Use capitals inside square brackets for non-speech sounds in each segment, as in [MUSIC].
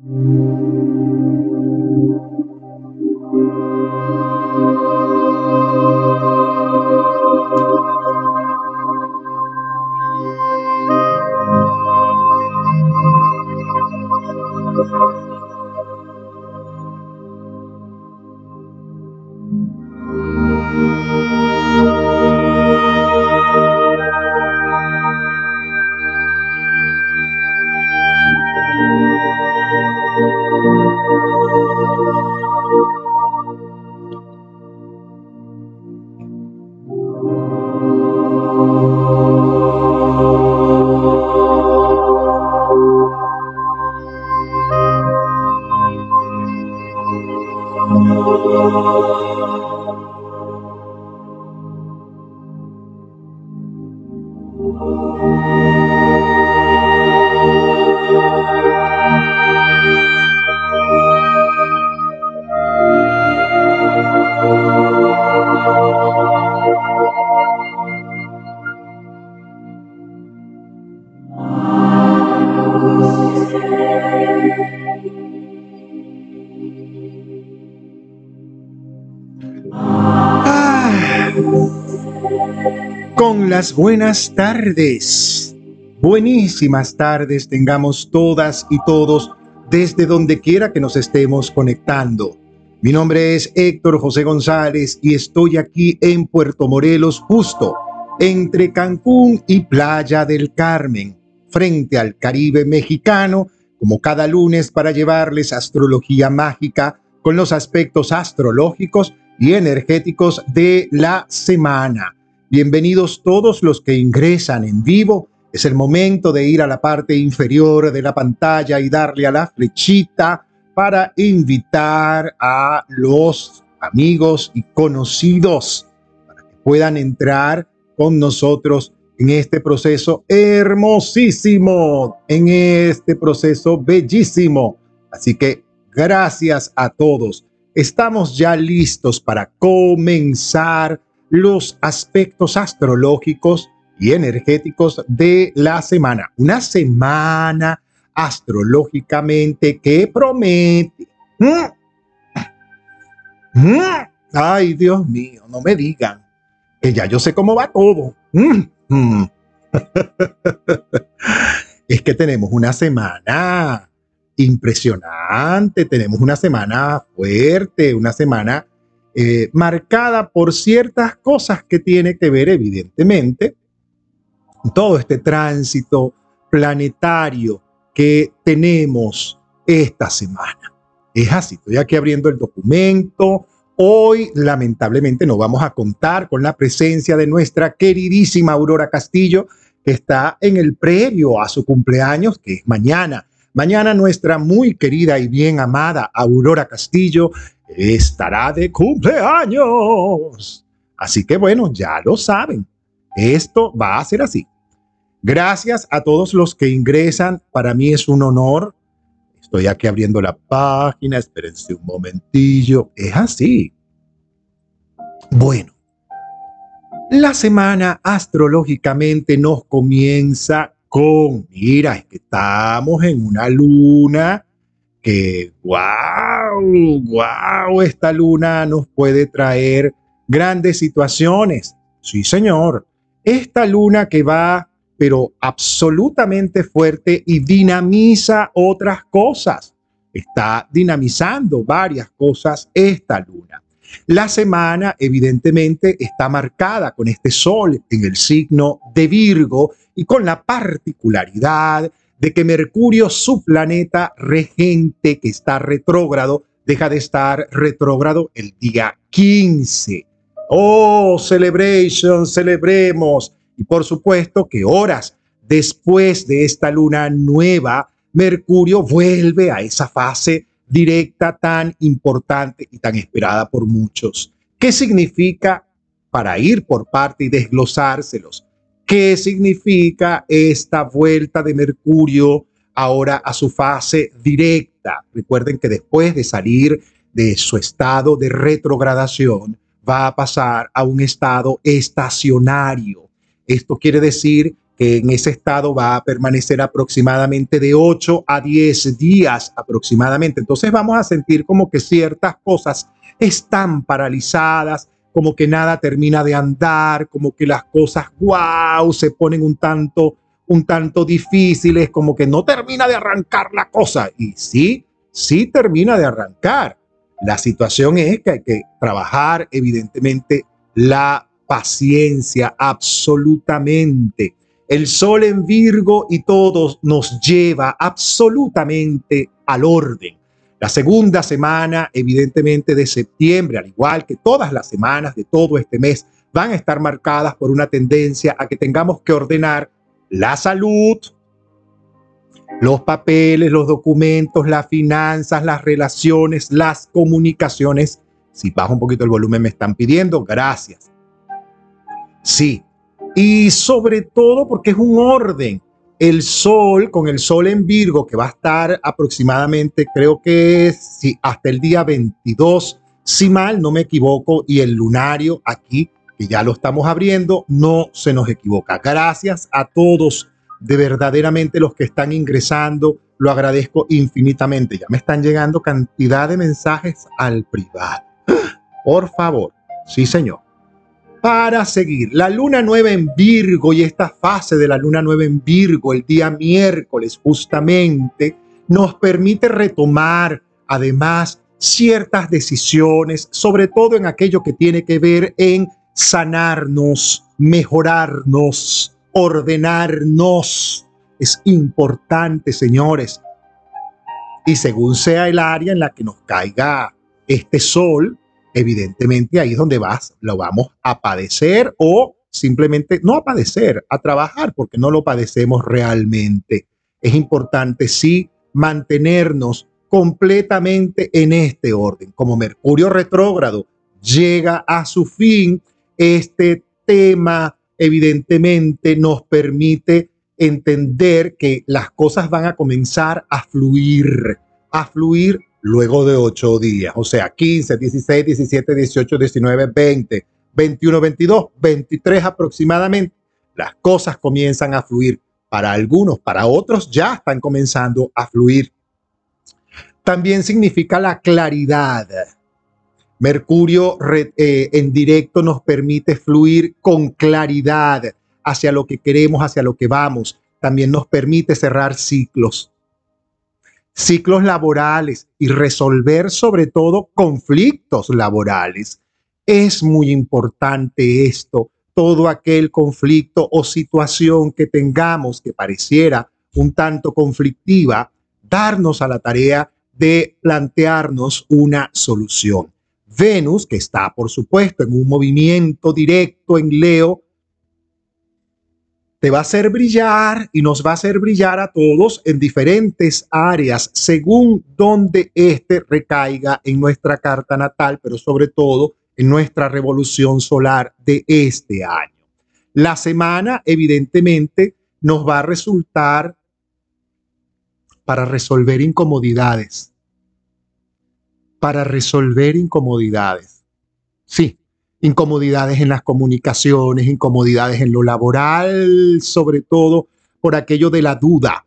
Thank you. Buenas tardes. Buenísimas tardes tengamos todas y todos desde donde quiera que nos estemos conectando. Mi nombre es Héctor José González y estoy aquí en Puerto Morelos, justo entre Cancún y Playa del Carmen, frente al Caribe mexicano, como cada lunes para llevarles astrología mágica con los aspectos astrológicos y energéticos de la semana. Bienvenidos todos los que ingresan en vivo. Es el momento de ir a la parte inferior de la pantalla y darle a la flechita para invitar a los amigos y conocidos para que puedan entrar con nosotros en este proceso hermosísimo, en este proceso bellísimo. Así que gracias a todos. Estamos ya listos para comenzar los aspectos astrológicos y energéticos de la semana. Una semana astrológicamente que promete. Mm. Mm. Ay, Dios mío, no me digan que ya yo sé cómo va todo. Mm. [LAUGHS] es que tenemos una semana impresionante, tenemos una semana fuerte, una semana eh, marcada por ciertas cosas que tiene que ver evidentemente todo este tránsito planetario que tenemos esta semana. Es así, estoy aquí abriendo el documento. Hoy, lamentablemente, no vamos a contar con la presencia de nuestra queridísima Aurora Castillo, que está en el previo a su cumpleaños, que es mañana. Mañana nuestra muy querida y bien amada Aurora Castillo estará de cumpleaños. Así que bueno, ya lo saben. Esto va a ser así. Gracias a todos los que ingresan. Para mí es un honor. Estoy aquí abriendo la página. Espérense un momentillo. Es así. Bueno, la semana astrológicamente nos comienza con, mira, es que estamos en una luna que, wow, wow, esta luna nos puede traer grandes situaciones. Sí, señor. Esta luna que va, pero absolutamente fuerte y dinamiza otras cosas. Está dinamizando varias cosas esta luna. La semana evidentemente está marcada con este sol en el signo de Virgo y con la particularidad de que Mercurio, su planeta regente que está retrógrado, deja de estar retrógrado el día 15. Oh, celebration, celebremos. Y por supuesto que horas después de esta luna nueva, Mercurio vuelve a esa fase directa tan importante y tan esperada por muchos. ¿Qué significa para ir por parte y desglosárselos? ¿Qué significa esta vuelta de Mercurio ahora a su fase directa? Recuerden que después de salir de su estado de retrogradación, va a pasar a un estado estacionario. Esto quiere decir que en ese estado va a permanecer aproximadamente de 8 a 10 días aproximadamente. Entonces vamos a sentir como que ciertas cosas están paralizadas, como que nada termina de andar, como que las cosas, wow, se ponen un tanto, un tanto difíciles, como que no termina de arrancar la cosa. Y sí, sí termina de arrancar. La situación es que hay que trabajar, evidentemente, la paciencia, absolutamente. El sol en Virgo y todo nos lleva absolutamente al orden. La segunda semana, evidentemente, de septiembre, al igual que todas las semanas de todo este mes, van a estar marcadas por una tendencia a que tengamos que ordenar la salud, los papeles, los documentos, las finanzas, las relaciones, las comunicaciones. Si bajo un poquito el volumen me están pidiendo, gracias. Sí, y sobre todo porque es un orden el sol, con el sol en Virgo, que va a estar aproximadamente, creo que sí, hasta el día 22, si mal no me equivoco, y el lunario aquí, que ya lo estamos abriendo, no se nos equivoca. Gracias a todos, de verdaderamente los que están ingresando, lo agradezco infinitamente. Ya me están llegando cantidad de mensajes al privado. [GASPS] Por favor, sí señor para seguir. La luna nueva en Virgo y esta fase de la luna nueva en Virgo el día miércoles justamente nos permite retomar además ciertas decisiones, sobre todo en aquello que tiene que ver en sanarnos, mejorarnos, ordenarnos. Es importante, señores. Y según sea el área en la que nos caiga este sol, evidentemente ahí es donde vas, lo vamos a padecer o simplemente no a padecer, a trabajar, porque no lo padecemos realmente. Es importante sí mantenernos completamente en este orden. Como Mercurio retrógrado llega a su fin, este tema evidentemente nos permite entender que las cosas van a comenzar a fluir, a fluir luego de ocho días, o sea, 15, 16, 17, 18, 19, 20, 21, 22, 23 aproximadamente, las cosas comienzan a fluir. Para algunos, para otros ya están comenzando a fluir. También significa la claridad. Mercurio eh, en directo nos permite fluir con claridad hacia lo que queremos, hacia lo que vamos. También nos permite cerrar ciclos ciclos laborales y resolver sobre todo conflictos laborales. Es muy importante esto, todo aquel conflicto o situación que tengamos que pareciera un tanto conflictiva, darnos a la tarea de plantearnos una solución. Venus, que está por supuesto en un movimiento directo en Leo, te va a hacer brillar y nos va a hacer brillar a todos en diferentes áreas según donde éste recaiga en nuestra carta natal, pero sobre todo en nuestra revolución solar de este año. La semana evidentemente nos va a resultar para resolver incomodidades, para resolver incomodidades. Sí, incomodidades en las comunicaciones, incomodidades en lo laboral, sobre todo por aquello de la duda,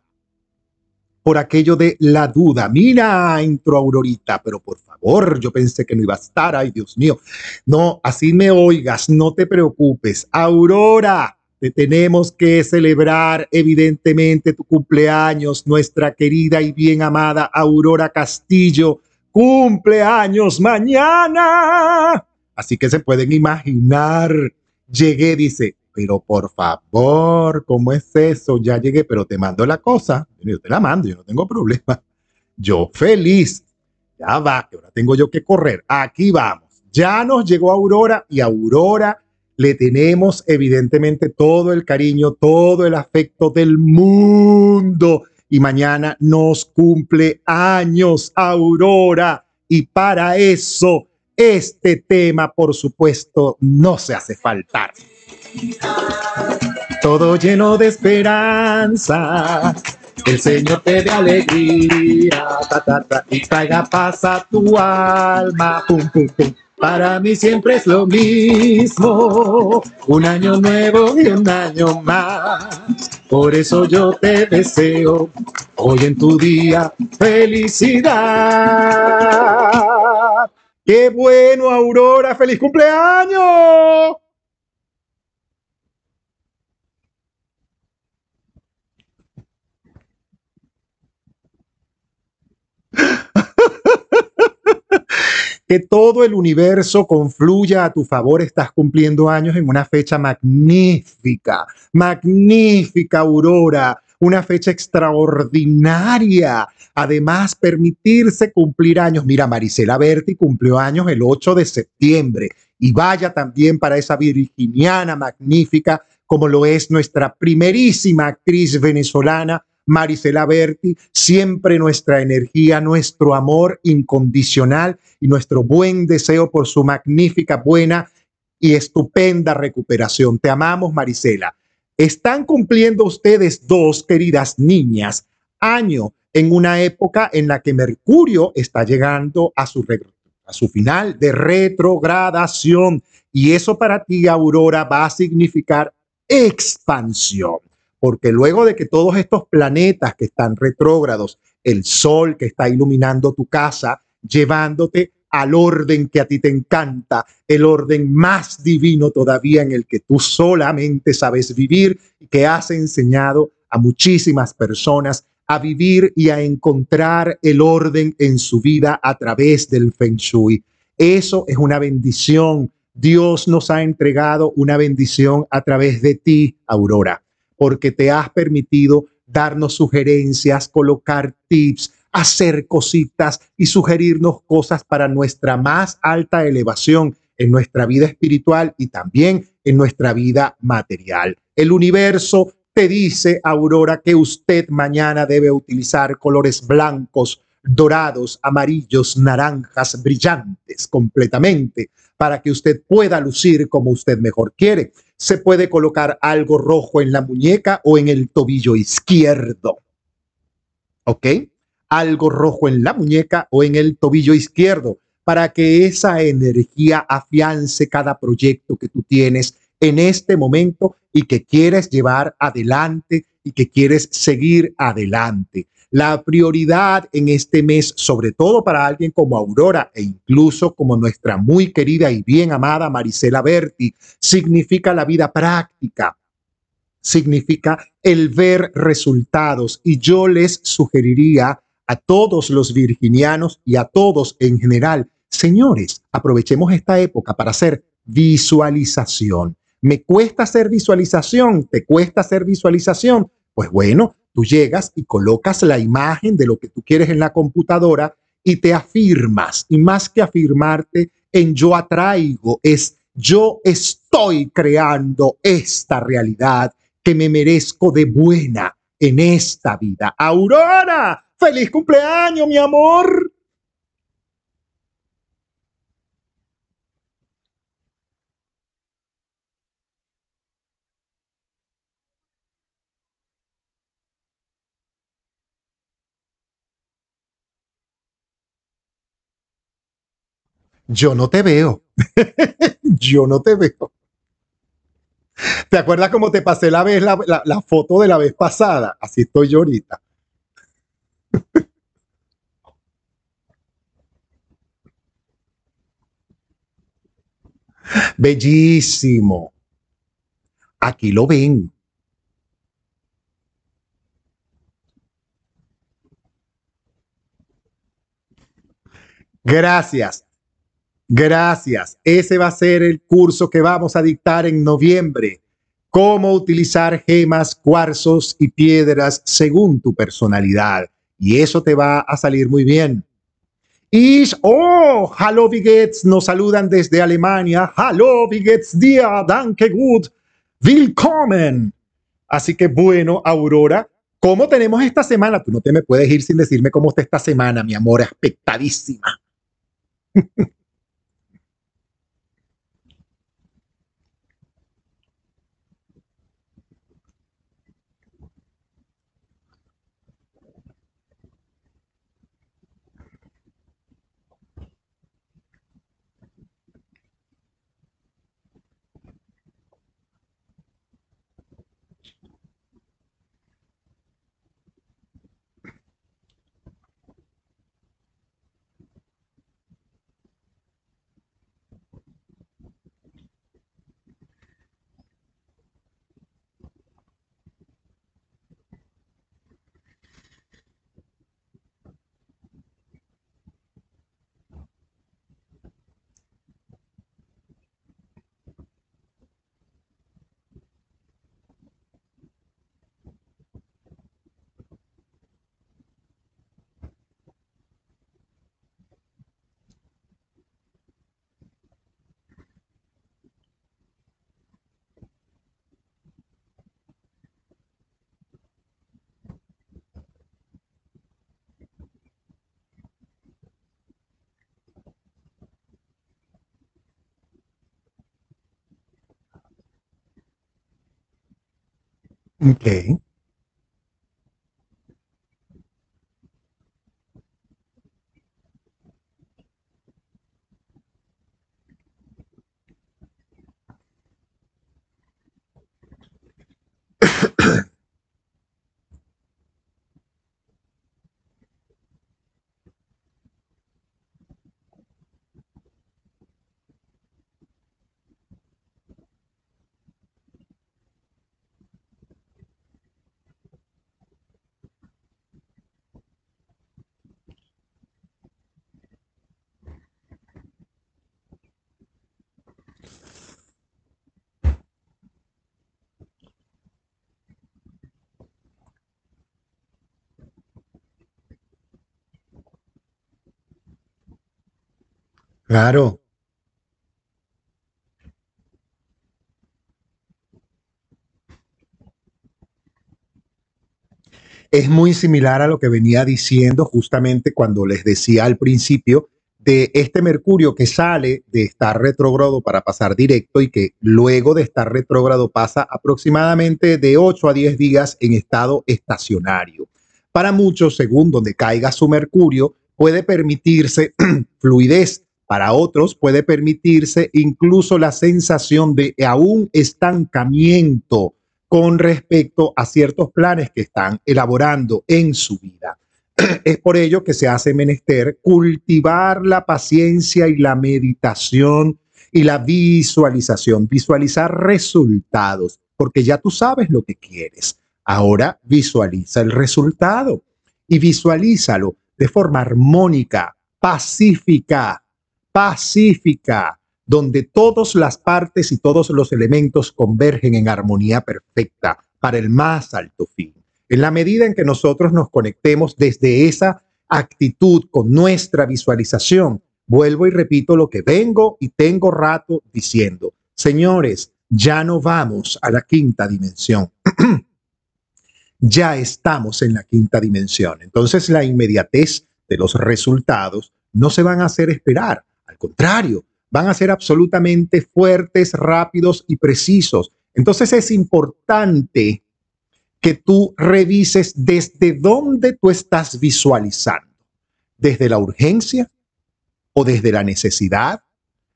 por aquello de la duda. Mira, entró Aurorita, pero por favor, yo pensé que no iba a estar, ay Dios mío. No, así me oigas, no te preocupes. Aurora, te tenemos que celebrar evidentemente tu cumpleaños, nuestra querida y bien amada Aurora Castillo. Cumpleaños mañana. Así que se pueden imaginar. Llegué, dice, pero por favor, ¿cómo es eso? Ya llegué, pero te mando la cosa. Yo te la mando, yo no tengo problema. [LAUGHS] Yo feliz. Ya va, que ahora tengo yo que correr. Aquí vamos. Ya nos llegó Aurora y Aurora le tenemos evidentemente todo el cariño, todo el afecto del mundo. Y mañana nos cumple años Aurora. Y para eso este tema, por supuesto, no se hace faltar. Todo lleno de esperanza, el Señor te dé alegría, y traiga paz a tu alma. Para mí siempre es lo mismo, un año nuevo y un año más. Por eso yo te deseo hoy en tu día felicidad. ¡Qué bueno, Aurora! ¡Feliz cumpleaños! [LAUGHS] que todo el universo confluya a tu favor. Estás cumpliendo años en una fecha magnífica, magnífica, Aurora, una fecha extraordinaria. Además, permitirse cumplir años. Mira, Marisela Berti cumplió años el 8 de septiembre y vaya también para esa virginiana magnífica como lo es nuestra primerísima actriz venezolana, Marisela Berti, siempre nuestra energía, nuestro amor incondicional y nuestro buen deseo por su magnífica, buena y estupenda recuperación. Te amamos, Marisela. Están cumpliendo ustedes dos, queridas niñas, año en una época en la que Mercurio está llegando a su, final de retrogradación. Y eso para ti, Aurora, va a significar expansión porque luego de que todos estos planetas que están retrógrados, el sol que está iluminando tu casa, llevándote al orden que a ti te encanta, el orden más divino todavía en el que tú solamente sabes vivir y que has enseñado a muchísimas personas a vivir y a encontrar el orden en su vida a través del feng shui. Eso es una bendición. Dios nos ha entregado una bendición a través de ti, Aurora porque te has permitido darnos sugerencias, colocar tips, hacer cositas y sugerirnos cosas para nuestra más alta elevación en nuestra vida espiritual y también en nuestra vida material. El universo te dice, Aurora, que usted mañana debe utilizar colores blancos, dorados, amarillos, naranjas, brillantes completamente, para que usted pueda lucir como usted mejor quiere se puede colocar algo rojo en la muñeca o en el tobillo izquierdo. ¿Ok? Algo rojo en la muñeca o en el tobillo izquierdo para que esa energía afiance cada proyecto que tú tienes en este momento y que quieres llevar adelante y que quieres seguir adelante. La prioridad en este mes, sobre todo para alguien como Aurora e incluso como nuestra muy querida y bien amada Marisela Berti, significa la vida práctica, significa el ver resultados. Y yo les sugeriría a todos los virginianos y a todos en general, señores, aprovechemos esta época para hacer visualización. ¿Me cuesta hacer visualización? ¿Te cuesta hacer visualización? Pues bueno, Tú llegas y colocas la imagen de lo que tú quieres en la computadora y te afirmas. Y más que afirmarte en yo atraigo, es yo estoy creando esta realidad que me merezco de buena en esta vida. Aurora, feliz cumpleaños, mi amor. Yo no te veo. [LAUGHS] yo no te veo. ¿Te acuerdas cómo te pasé la vez la, foto de la vez pasada? Así estoy yo ahorita. [LAUGHS] Bellísimo. Aquí lo ven. Gracias. Gracias. Ese va a ser el curso que vamos a dictar en noviembre. Cómo utilizar gemas, cuarzos y piedras según tu personalidad. Y eso te va a salir muy bien. Y, oh, hallo, wie Nos saludan desde Alemania. Hallo, wie geht's dir? Danke gut. Willkommen. Así que bueno, Aurora, ¿cómo tenemos esta semana? Tú no te me puedes ir sin decirme cómo está esta semana, mi amor, expectadísima. [LAUGHS] Ok. Claro. Es muy similar a lo que venía diciendo justamente cuando les decía al principio de este Mercurio que sale de estar retrógrado para pasar directo y que luego de estar retrógrado pasa aproximadamente de 8 a 10 días en estado estacionario. Para muchos, según donde caiga su Mercurio, puede permitirse [CLEARS THROAT] fluidez para otros puede permitirse incluso la sensación de aún estancamiento con respecto a ciertos planes que están elaborando en su vida. [CLEARS THROAT] Es por ello que se hace menester cultivar la paciencia y la meditación y la visualización, visualizar resultados, porque ya tú sabes lo que quieres. Ahora visualiza el resultado y visualízalo de forma armónica, pacífica, pacífica, donde todas las partes y todos los elementos convergen en armonía perfecta para el más alto fin. En la medida en que nosotros nos conectemos desde esa actitud con nuestra visualización, vuelvo y repito lo que vengo y tengo rato diciendo. Señores, ya no vamos a la quinta dimensión. [CLEARS THROAT] ya estamos en la quinta dimensión. Entonces la inmediatez de los resultados no se van a hacer esperar contrario, van a ser absolutamente fuertes, rápidos y precisos. Entonces es importante que tú revises desde dónde tú estás visualizando. Desde la urgencia o desde la necesidad,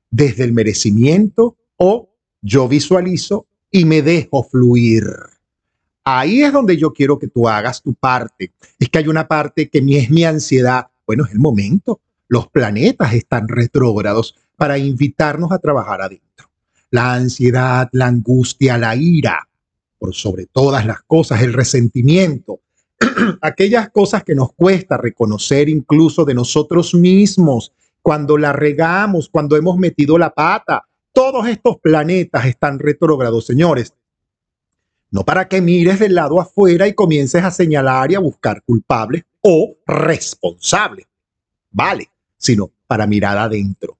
desde el merecimiento o yo visualizo y me dejo fluir. Ahí es donde yo quiero que tú hagas tu parte. Es que hay una parte que es mi ansiedad. Bueno, es el momento los planetas están retrógrados para invitarnos a trabajar adentro. La ansiedad, la angustia, la ira, por sobre todas las cosas, el resentimiento, [CLEARS THROAT] aquellas cosas que nos cuesta reconocer incluso de nosotros mismos cuando la regamos, cuando hemos metido la pata. Todos estos planetas están retrógrados, señores. No para que mires del lado afuera y comiences a señalar y a buscar culpables o responsables. Vale, sino para mirar adentro.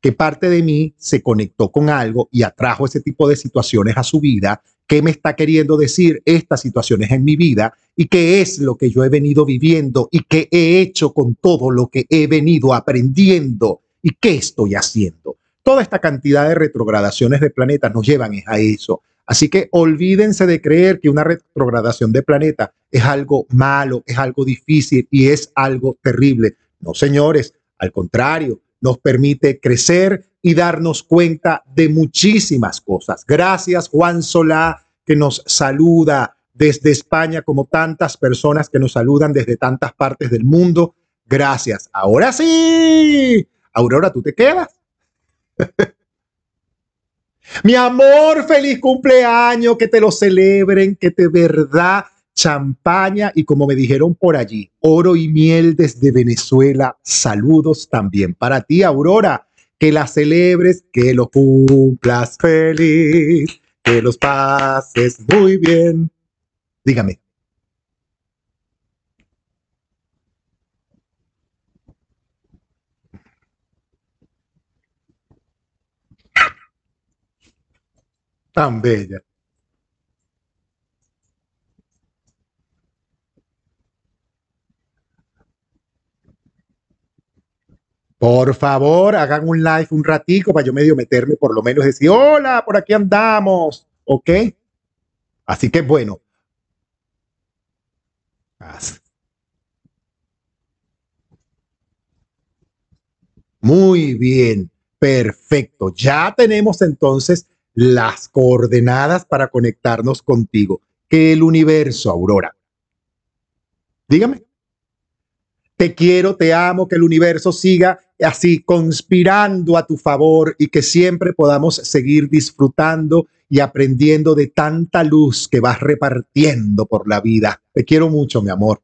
¿Qué parte de mí se conectó con algo y atrajo ese tipo de situaciones a su vida? ¿Qué me está queriendo decir estas situaciones en mi vida? ¿Y qué es lo que yo he venido viviendo? ¿Y qué he hecho con todo lo que he venido aprendiendo? ¿Y qué estoy haciendo? Toda esta cantidad de retrogradaciones de planetas nos llevan a eso. Así que olvídense de creer que una retrogradación de planeta es algo malo, es algo difícil y es algo terrible. No, señores, al contrario, nos permite crecer y darnos cuenta de muchísimas cosas. Gracias, Juan Solá, que nos saluda desde España, como tantas personas que nos saludan desde tantas partes del mundo. Gracias. Ahora sí. Aurora, ¿tú te quedas? [LAUGHS] Mi amor, feliz cumpleaños, que te lo celebren, que de verdad champaña y como me dijeron por allí, oro y miel desde Venezuela. Saludos también para ti, Aurora. Que la celebres, que lo cumplas feliz, que los pases muy bien. Dígame. Tan bella. Por favor, hagan un live un ratico para yo medio meterme, por lo menos decir, hola, por aquí andamos, ¿ok? Así que bueno. Muy bien, perfecto. Ya tenemos entonces las coordenadas para conectarnos contigo. Que el universo, Aurora. Dígame. Te quiero, te amo, que el universo siga así conspirando a tu favor y que siempre podamos seguir disfrutando y aprendiendo de tanta luz que vas repartiendo por la vida. Te quiero mucho, mi amor.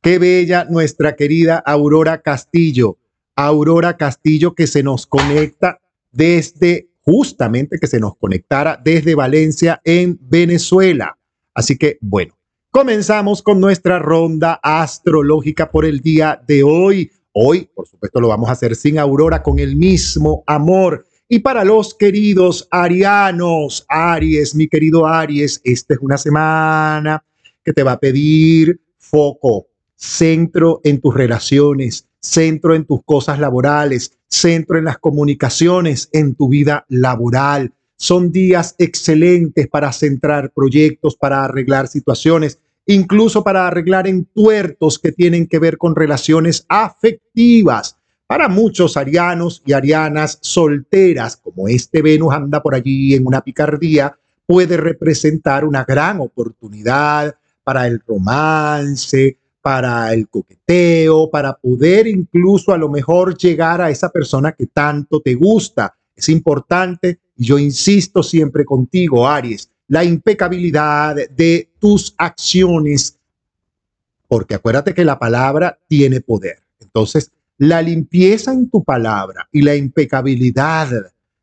Qué bella nuestra querida Aurora Castillo. Aurora Castillo que se nos conecta desde, justamente que se nos conectara desde Valencia en Venezuela. Así que, bueno, Comenzamos con nuestra ronda astrológica por el día de hoy. Hoy, por supuesto, lo vamos a hacer sin Aurora, con el mismo amor. Y para los queridos arianos, Aries, mi querido Aries, esta es una semana que te va a pedir foco, centro en tus relaciones, centro en tus cosas laborales, centro en las comunicaciones, en tu vida laboral. Son días excelentes para centrar proyectos, para arreglar situaciones, incluso para arreglar entuertos que tienen que ver con relaciones afectivas. Para muchos arianos y arianas solteras, como este Venus anda por allí en una picardía, puede representar una gran oportunidad para el romance, para el coqueteo, para poder incluso a lo mejor llegar a esa persona que tanto te gusta. Es importante y yo insisto siempre contigo, Aries, la impecabilidad de tus acciones, porque acuérdate que la palabra tiene poder. Entonces, la limpieza en tu palabra y la impecabilidad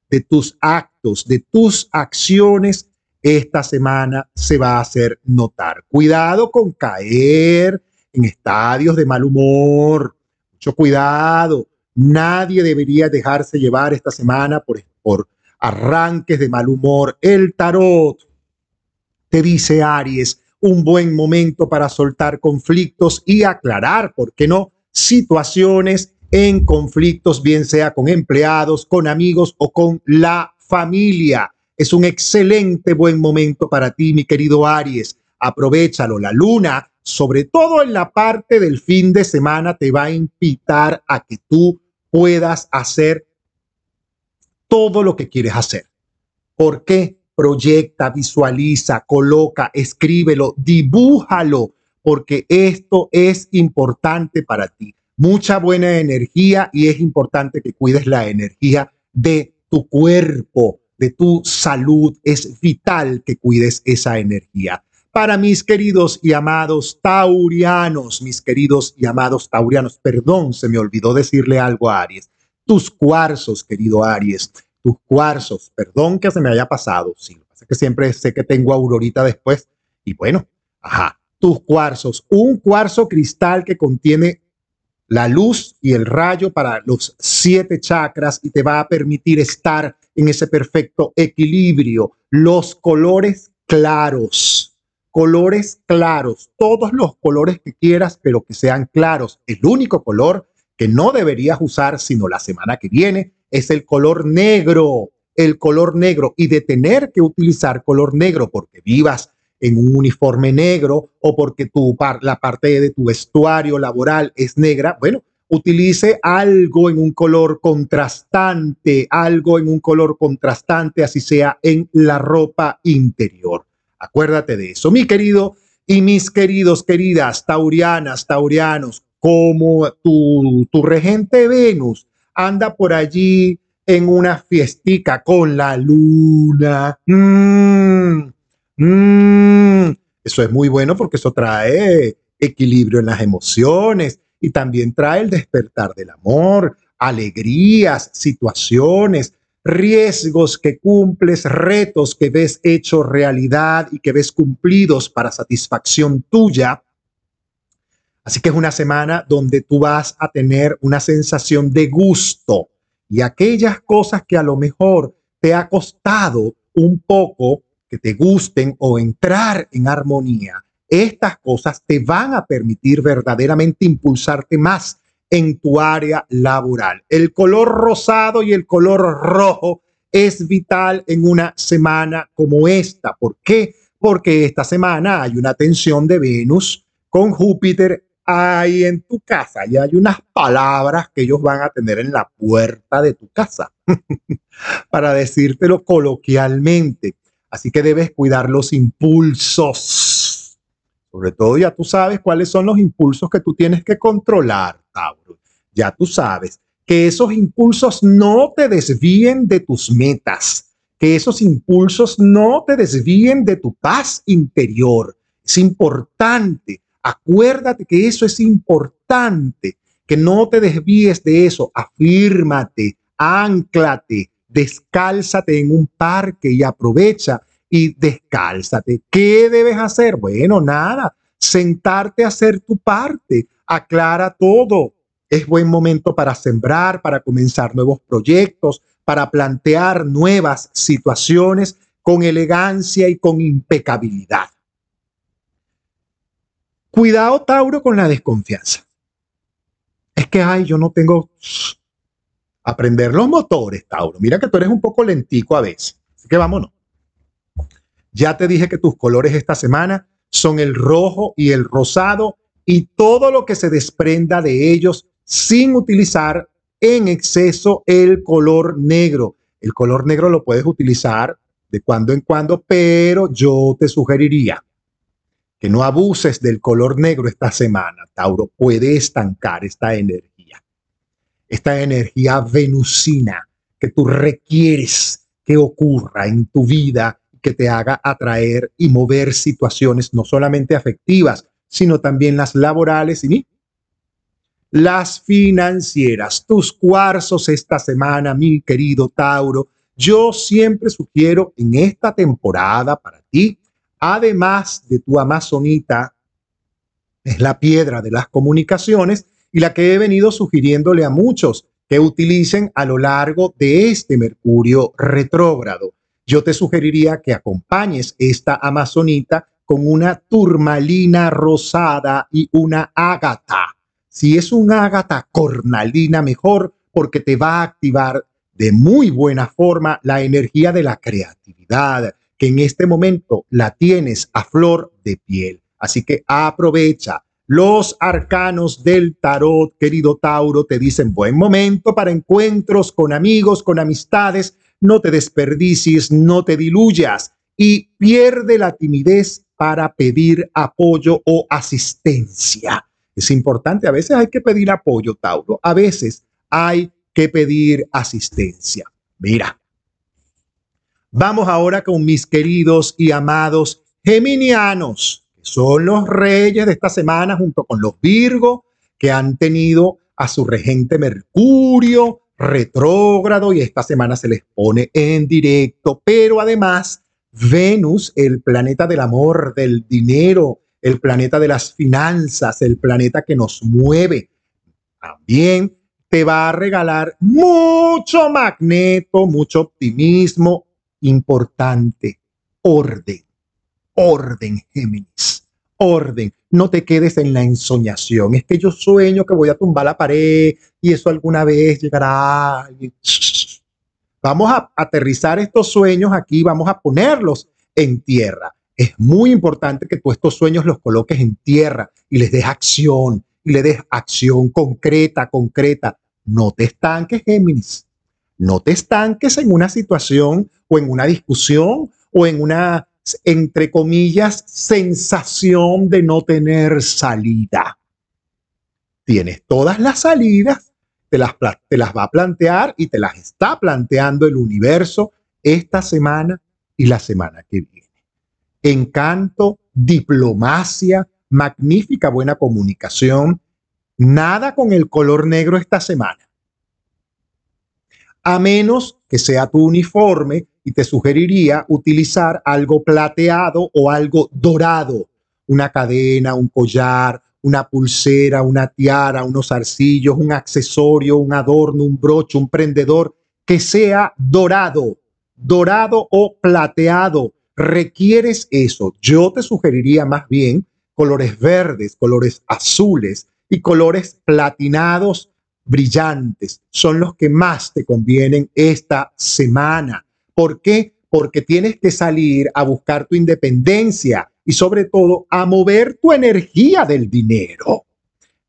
de tus actos, de tus acciones, esta semana se va a hacer notar. Cuidado con caer en estadios de mal humor. Mucho cuidado. Nadie debería dejarse llevar esta semana por, por arranques de mal humor. El tarot dice Aries, un buen momento para soltar conflictos y aclarar, ¿por qué no? Situaciones en conflictos, bien sea con empleados, con amigos o con la familia. Es un excelente buen momento para ti, mi querido Aries. Aprovechalo. La luna, sobre todo en la parte del fin de semana, te va a invitar a que tú puedas hacer todo lo que quieres hacer. ¿Por qué? Proyecta, visualiza, coloca, escríbelo, dibújalo, porque esto es importante para ti. Mucha buena energía y es importante que cuides la energía de tu cuerpo, de tu salud. Es vital que cuides esa energía. Para mis queridos y amados taurianos, mis queridos y amados taurianos, perdón, se me olvidó decirle algo a Aries tus cuarzos, querido Aries, tus cuarzos. Perdón que se me haya pasado. Que que siempre sé que tengo aurorita después. Y bueno, ajá, tus cuarzos. Un cuarzo cristal que contiene la luz y el rayo para los siete chakras y te va a permitir estar en ese perfecto equilibrio. Los colores claros, colores claros, todos los colores que quieras, pero que sean claros. El único color que no deberías usar sino la semana que viene es el color negro, el color negro y de tener que utilizar color negro porque vivas en un uniforme negro o porque tu la parte de tu vestuario laboral es negra, bueno, utilice algo en un color contrastante, algo en un color contrastante, así sea en la ropa interior. Acuérdate de eso, mi querido y mis queridos, queridas taurianas, taurianos, como tu, tu regente Venus anda por allí en una fiestica con la luna. Mm, mm. Eso es muy bueno porque eso trae equilibrio en las emociones y también trae el despertar del amor, alegrías, situaciones, riesgos que cumples, retos que ves hecho realidad y que ves cumplidos para satisfacción tuya Así que es una semana donde tú vas a tener una sensación de gusto y aquellas cosas que a lo mejor te ha costado un poco que te gusten o entrar en armonía, estas cosas te van a permitir verdaderamente impulsarte más en tu área laboral. El color rosado y el color rojo es vital en una semana como esta. ¿Por qué? porque esta semana hay una tensión de Venus con Júpiter ahí en tu casa y hay unas palabras que ellos van a tener en la puerta de tu casa, [LAUGHS] para decírtelo coloquialmente. Así que debes cuidar los impulsos. Sobre todo ya tú sabes cuáles son los impulsos que tú tienes que controlar, Tauro. Ya tú sabes que esos impulsos no te desvíen de tus metas, que esos impulsos no te desvíen de tu paz interior. Es importante Acuérdate que eso es importante, que no te desvíes de eso. Afírmate, anclate, descálzate en un parque y aprovecha y descálzate. ¿Qué debes hacer? Bueno, nada, sentarte a hacer tu parte. Aclara todo. Es buen momento para sembrar, para comenzar nuevos proyectos, para plantear nuevas situaciones con elegancia y con impecabilidad. Cuidado, Tauro, con la desconfianza. Es que, ay, yo no tengo... Aprender los motores, Tauro. Mira que tú eres un poco lentico a veces. Así que vámonos. Ya te dije que tus colores esta semana son el rojo y el rosado y todo lo que se desprenda de ellos sin utilizar en exceso el color negro. El color negro lo puedes utilizar de cuando en cuando, pero yo te sugeriría que no abuses del color negro esta semana, Tauro, puede estancar esta energía. Esta energía venusina que tú requieres que ocurra en tu vida, que te haga atraer y mover situaciones no solamente afectivas, sino también las laborales y las financieras. Tus cuarzos esta semana, mi querido Tauro. Yo siempre sugiero en esta temporada para ti además de tu amazonita, es la piedra de las comunicaciones y la que he venido sugiriéndole a muchos que utilicen a lo largo de este Mercurio retrógrado. Yo te sugeriría que acompañes esta amazonita con una turmalina rosada y una ágata. Si es un ágata cornalina, mejor porque te va a activar de muy buena forma la energía de la creatividad, que en este momento la tienes a flor de piel. Así que aprovecha. Los arcanos del tarot, querido Tauro, te dicen buen momento para encuentros con amigos, con amistades. No te desperdicies, no te diluyas y pierde la timidez para pedir apoyo o asistencia. Es importante, a veces hay que pedir apoyo, Tauro, a veces hay que pedir asistencia. Mira, Vamos ahora con mis queridos y amados geminianos, que son los reyes de esta semana junto con los Virgo, que han tenido a su regente Mercurio retrógrado y esta semana se les pone en directo, pero además Venus, el planeta del amor, del dinero, el planeta de las finanzas, el planeta que nos mueve, también te va a regalar mucho magneto, mucho optimismo, importante, orden, orden, Géminis, orden. No te quedes en la ensoñación. Es que yo sueño que voy a tumbar la pared y eso alguna vez llegará. Vamos a aterrizar estos sueños aquí, vamos a ponerlos en tierra. Es muy importante que tú estos sueños los coloques en tierra y les des acción, y le des acción concreta, concreta. No te estanques, Géminis. No te estanques en una situación o en una discusión o en una, entre comillas, sensación de no tener salida. Tienes todas las salidas, te las, te las va a plantear y te las está planteando el universo esta semana y la semana que viene. Encanto, diplomacia, magnífica buena comunicación. Nada con el color negro esta semana a menos que sea tu uniforme y te sugeriría utilizar algo plateado o algo dorado, una cadena, un collar, una pulsera, una tiara, unos arcillos, un accesorio, un adorno, un broche, un prendedor, que sea dorado, dorado o plateado. Requieres eso. Yo te sugeriría más bien colores verdes, colores azules y colores platinados brillantes son los que más te convienen esta semana. ¿Por qué? porque tienes que salir a buscar tu independencia y sobre todo a mover tu energía del dinero.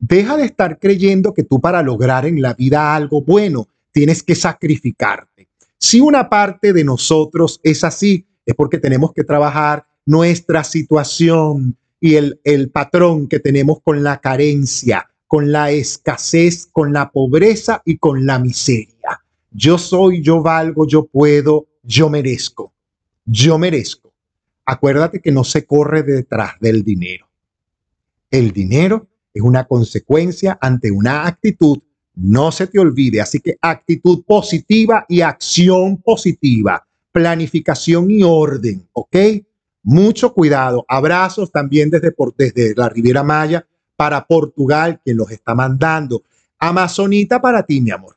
Deja de estar creyendo que tú para lograr en la vida algo bueno tienes que sacrificarte. Si una parte de nosotros es así, es porque tenemos que trabajar nuestra situación y el, el patrón que tenemos con la carencia, con la escasez, con la pobreza y con la miseria. Yo soy, yo valgo, yo puedo, yo merezco. Yo merezco. Acuérdate que no se corre detrás del dinero. El dinero es una consecuencia ante una actitud. No se te olvide. Así que actitud positiva y acción positiva. Planificación y orden. ¿Ok? Mucho cuidado. Abrazos también desde, desde la Riviera Maya para Portugal, quien los está mandando. Amazonita para ti, mi amor.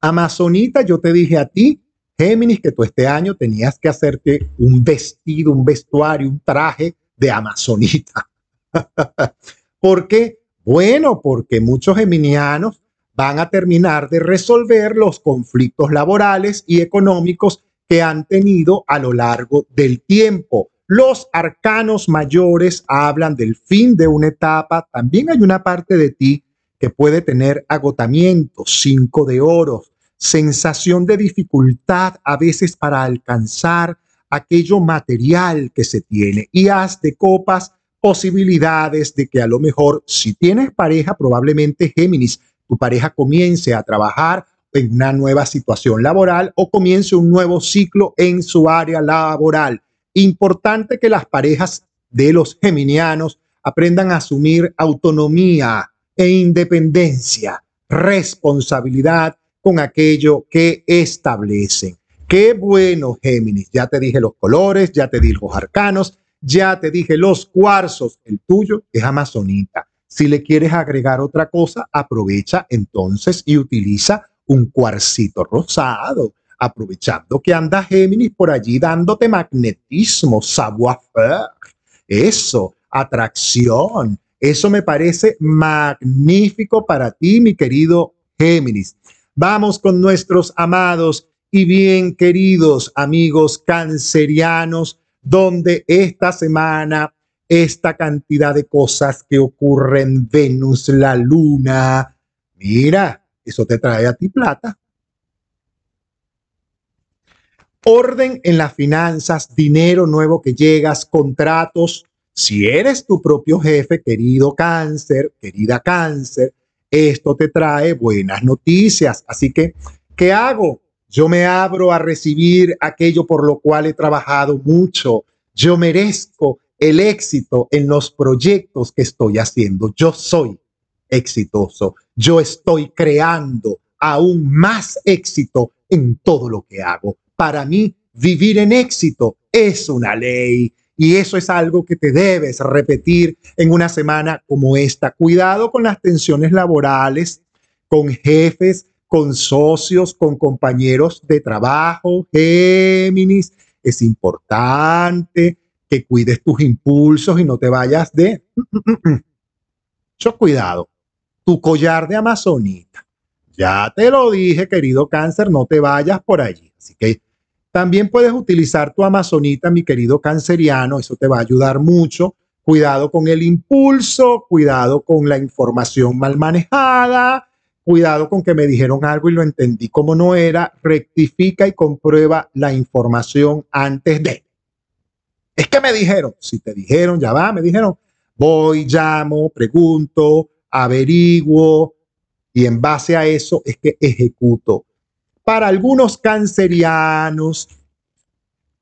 Amazonita, yo te dije a ti, Géminis, que tú este año tenías que hacerte un vestido, un vestuario, un traje de Amazonita. [LAUGHS] ¿Por qué? Bueno, porque muchos geminianos van a terminar de resolver los conflictos laborales y económicos que han tenido a lo largo del tiempo. Los arcanos mayores hablan del fin de una etapa. También hay una parte de ti que puede tener agotamiento, cinco de oros, sensación de dificultad a veces para alcanzar aquello material que se tiene. Y haz de copas posibilidades de que a lo mejor si tienes pareja, probablemente Géminis, tu pareja comience a trabajar en una nueva situación laboral o comience un nuevo ciclo en su área laboral. Importante que las parejas de los geminianos aprendan a asumir autonomía e independencia, responsabilidad con aquello que establecen. Qué bueno, Géminis. Ya te dije los colores, ya te dije los arcanos, ya te dije los cuarzos. El tuyo es amazonita. Si le quieres agregar otra cosa, aprovecha entonces y utiliza un cuarcito rosado aprovechando que anda Géminis por allí dándote magnetismo, savoir-faire, eso, atracción. Eso me parece magnífico para ti, mi querido Géminis. Vamos con nuestros amados y bien queridos amigos cancerianos, donde esta semana esta cantidad de cosas que ocurren, Venus, la luna, mira, eso te trae a ti plata, orden en las finanzas, dinero nuevo que llegas, contratos. Si eres tu propio jefe, querido cáncer, querida cáncer, esto te trae buenas noticias. Así que, ¿qué hago? Yo me abro a recibir aquello por lo cual he trabajado mucho. Yo merezco el éxito en los proyectos que estoy haciendo. Yo soy exitoso. Yo estoy creando aún más éxito en todo lo que hago para mí vivir en éxito es una ley y eso es algo que te debes repetir en una semana como esta. Cuidado con las tensiones laborales, con jefes, con socios, con compañeros de trabajo, Géminis. Es importante que cuides tus impulsos y no te vayas de... [LAUGHS] Yo cuidado, tu collar de amazonita. Ya te lo dije, querido cáncer, no te vayas por allí. Así que también puedes utilizar tu amazonita, mi querido canceriano, eso te va a ayudar mucho. Cuidado con el impulso, cuidado con la información mal manejada, cuidado con que me dijeron algo y lo entendí como no era. Rectifica y comprueba la información antes de. Es que me dijeron, si te dijeron, ya va, me dijeron, voy, llamo, pregunto, averiguo y en base a eso es que ejecuto para algunos cancerianos.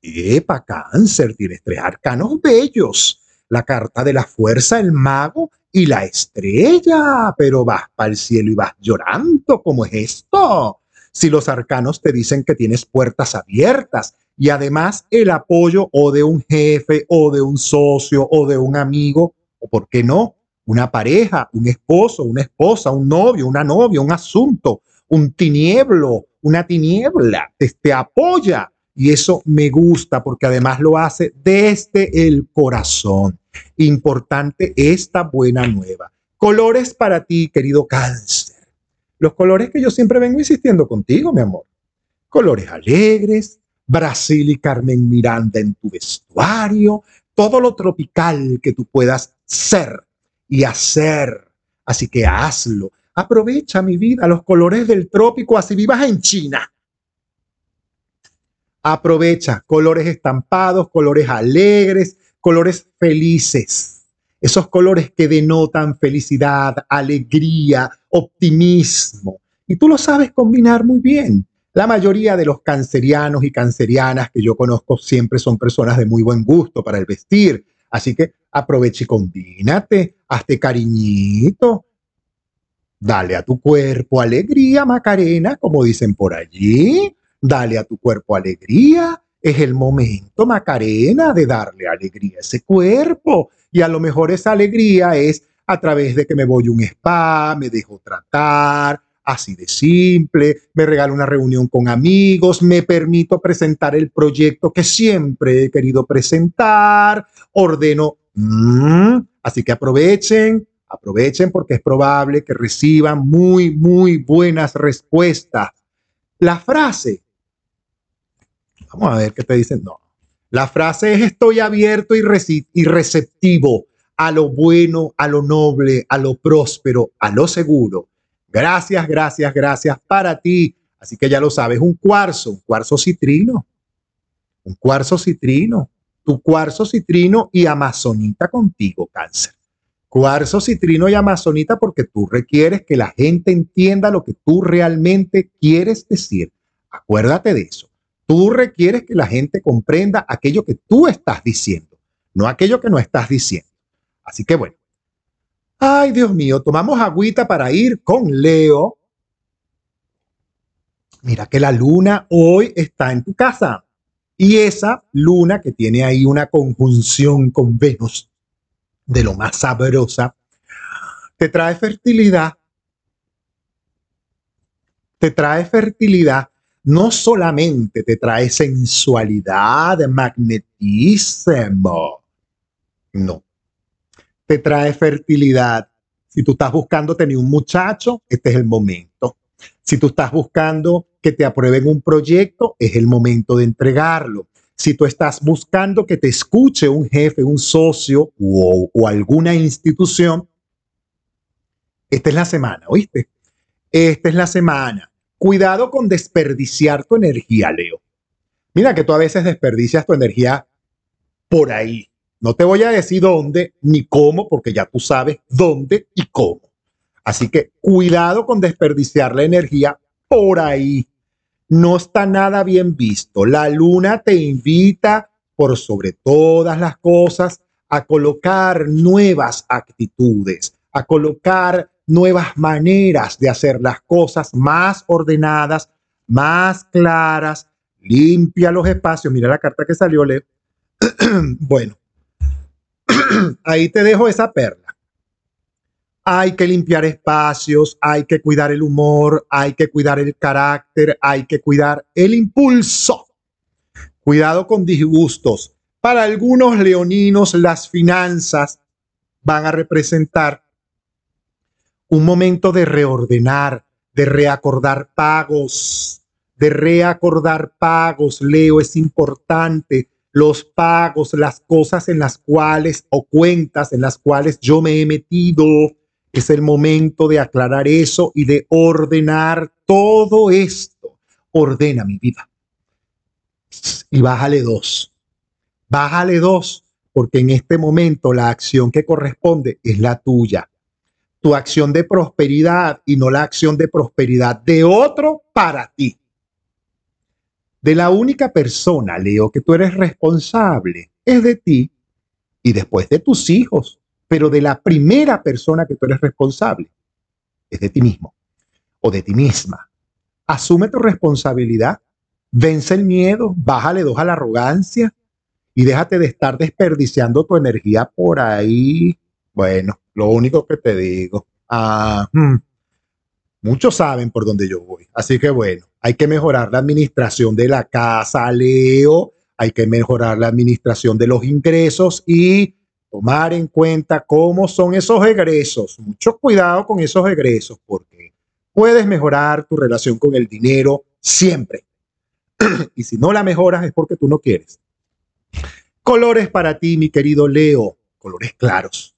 Epa, cáncer, tienes tres arcanos bellos. La carta de la fuerza, el mago y la estrella. Pero vas para el cielo y vas llorando. ¿Cómo es esto? Si los arcanos te dicen que tienes puertas abiertas y además el apoyo o de un jefe o de un socio o de un amigo, o por qué no, una pareja, un esposo, una esposa, un novio, una novia, un asunto, un tinieblo, una tiniebla, te, apoya. Y eso me gusta porque además lo hace desde el corazón. Importante esta buena nueva. Colores para ti, querido cáncer. Los colores que yo siempre vengo insistiendo contigo, mi amor. Colores alegres, Brasil y Carmen Miranda en tu vestuario, todo lo tropical que tú puedas ser y hacer. Así que hazlo. Aprovecha mi vida, los colores del trópico, así vivas en China. Aprovecha colores estampados, colores alegres, colores felices. Esos colores que denotan felicidad, alegría, optimismo. Y tú lo sabes combinar muy bien. La mayoría de los cancerianos y cancerianas que yo conozco siempre son personas de muy buen gusto para el vestir. Así que aprovecha y combínate, hazte cariñito. Dale a tu cuerpo alegría, Macarena, como dicen por allí. Dale a tu cuerpo alegría. Es el momento, Macarena, de darle alegría a ese cuerpo. Y a lo mejor esa alegría es a través de que me voy a un spa, me dejo tratar, así de simple, me regalo una reunión con amigos, me permito presentar el proyecto que siempre he querido presentar, ordeno, mm, así que aprovechen, aprovechen porque es probable que reciban muy, muy buenas respuestas. La frase Vamos a ver qué te dicen. No. La frase es estoy abierto y, receptivo a lo bueno, a lo noble, a lo próspero, a lo seguro. Gracias, gracias, gracias para ti. Así que ya lo sabes, un cuarzo, un cuarzo citrino. Un cuarzo citrino. Tu cuarzo citrino y amazonita contigo, cáncer. Cuarzo citrino y amazonita porque tú requieres que la gente entienda lo que tú realmente quieres decir. Acuérdate de eso. Tú requieres que la gente comprenda aquello que tú estás diciendo, no aquello que no estás diciendo. Así que bueno. Ay, Dios mío, tomamos agüita para ir con Leo. Mira que la luna hoy está en tu casa. Y esa luna que tiene ahí una conjunción con Venus de lo más sabrosa, te trae fertilidad. Te trae fertilidad no solamente te trae sensualidad, magnetismo, no, te trae fertilidad. Si tú estás buscando tener un muchacho, este es el momento. Si tú estás buscando que te aprueben un proyecto, es el momento de entregarlo. Si tú estás buscando que te escuche un jefe, un socio o, alguna institución, esta es la semana, ¿oíste? Esta es la semana. Cuidado con desperdiciar tu energía, Leo. Mira que tú a veces desperdicias tu energía por ahí. No te voy a decir dónde ni cómo, porque ya tú sabes dónde y cómo. Así que cuidado con desperdiciar la energía por ahí. No está nada bien visto. La luna te invita, por sobre todas las cosas, a colocar nuevas actitudes, a colocar nuevas maneras de hacer las cosas más ordenadas, más claras, limpia los espacios. Mira la carta que salió, Leo. [CLEARS THROAT] bueno, [CLEARS THROAT] ahí te dejo esa perla. Hay que limpiar espacios, hay que cuidar el humor, hay que cuidar el carácter, hay que cuidar el impulso. Cuidado con disgustos. Para algunos leoninos las finanzas van a representar un momento de reordenar, de reacordar pagos, de reacordar pagos, Leo, es importante. Los pagos, las cosas en las cuales o cuentas en las cuales yo me he metido, es el momento de aclarar eso y de ordenar todo esto. Ordena mi vida. Y bájale dos. Bájale dos, porque en este momento la acción que corresponde es la tuya tu acción de prosperidad y no la acción de prosperidad de otro para ti. De la única persona, Leo, que tú eres responsable es de ti y después de tus hijos, pero de la primera persona que tú eres responsable es de ti mismo o de ti misma. Asume tu responsabilidad, vence el miedo, bájale dos a la arrogancia y déjate de estar desperdiciando tu energía por ahí. Bueno, lo único que te digo, ah, hmm, muchos saben por dónde yo voy. Así que bueno, hay que mejorar la administración de la casa, Leo. Hay que mejorar la administración de los ingresos y tomar en cuenta cómo son esos egresos. Mucho cuidado con esos egresos porque puedes mejorar tu relación con el dinero siempre. [CLEARS THROAT] y si no la mejoras es porque tú no quieres. Colores para ti, mi querido Leo, colores claros,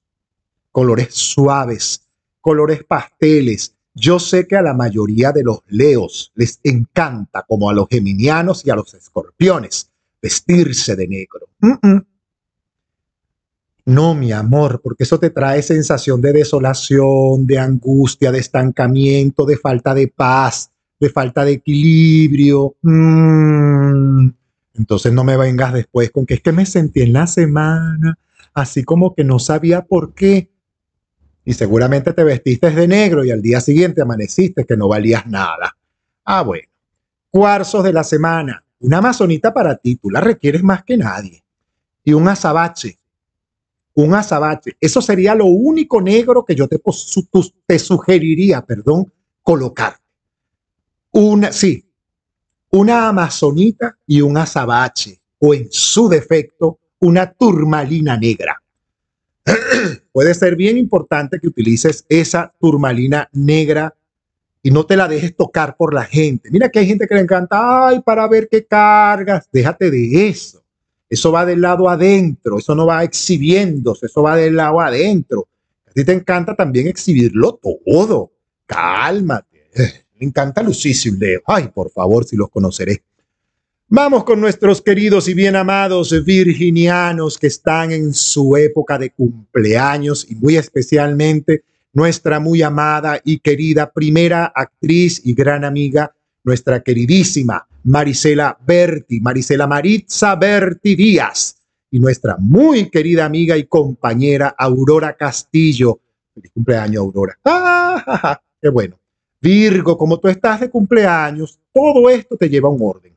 colores suaves, colores pasteles. Yo sé que a la mayoría de los leos les encanta, como a los geminianos y a los escorpiones, vestirse de negro. No, mi amor, porque eso te trae sensación de desolación, de angustia, de estancamiento, de falta de paz, de falta de equilibrio. Mm. Entonces no me vengas después con que es que me sentí en la semana, así como que no sabía por qué. Y seguramente te vestiste de negro y al día siguiente amaneciste que no valías nada. Ah, bueno. Cuarzos de la semana. Una amazonita para ti, tú la requieres más que nadie. Y un azabache un azabache. Eso sería lo único negro que yo te, te sugeriría, perdón, colocar. Una, sí, una amazonita y un azabache, o en su defecto, una turmalina negra. [CLEARS THROAT] Puede ser bien importante que utilices esa turmalina negra y no te la dejes tocar por la gente. Mira que hay gente que le encanta, ay, para ver qué cargas, déjate de eso. Eso va del lado adentro, eso no va exhibiéndose, eso va del lado adentro. A ti te encanta también exhibirlo todo. Cálmate. Me encanta Lucísimo Leo. Ay, por favor, si los conoceré. Vamos con nuestros queridos y bien amados virginianos que están en su época de cumpleaños y muy especialmente nuestra muy amada y querida primera actriz y gran amiga, nuestra queridísima Marisela Berti, Marisela Maritza Berti Díaz y nuestra muy querida amiga y compañera Aurora Castillo. Feliz cumpleaños, Aurora. [LAUGHS] ¡Ah, qué bueno! Virgo, como tú estás de cumpleaños, todo esto te lleva a un orden.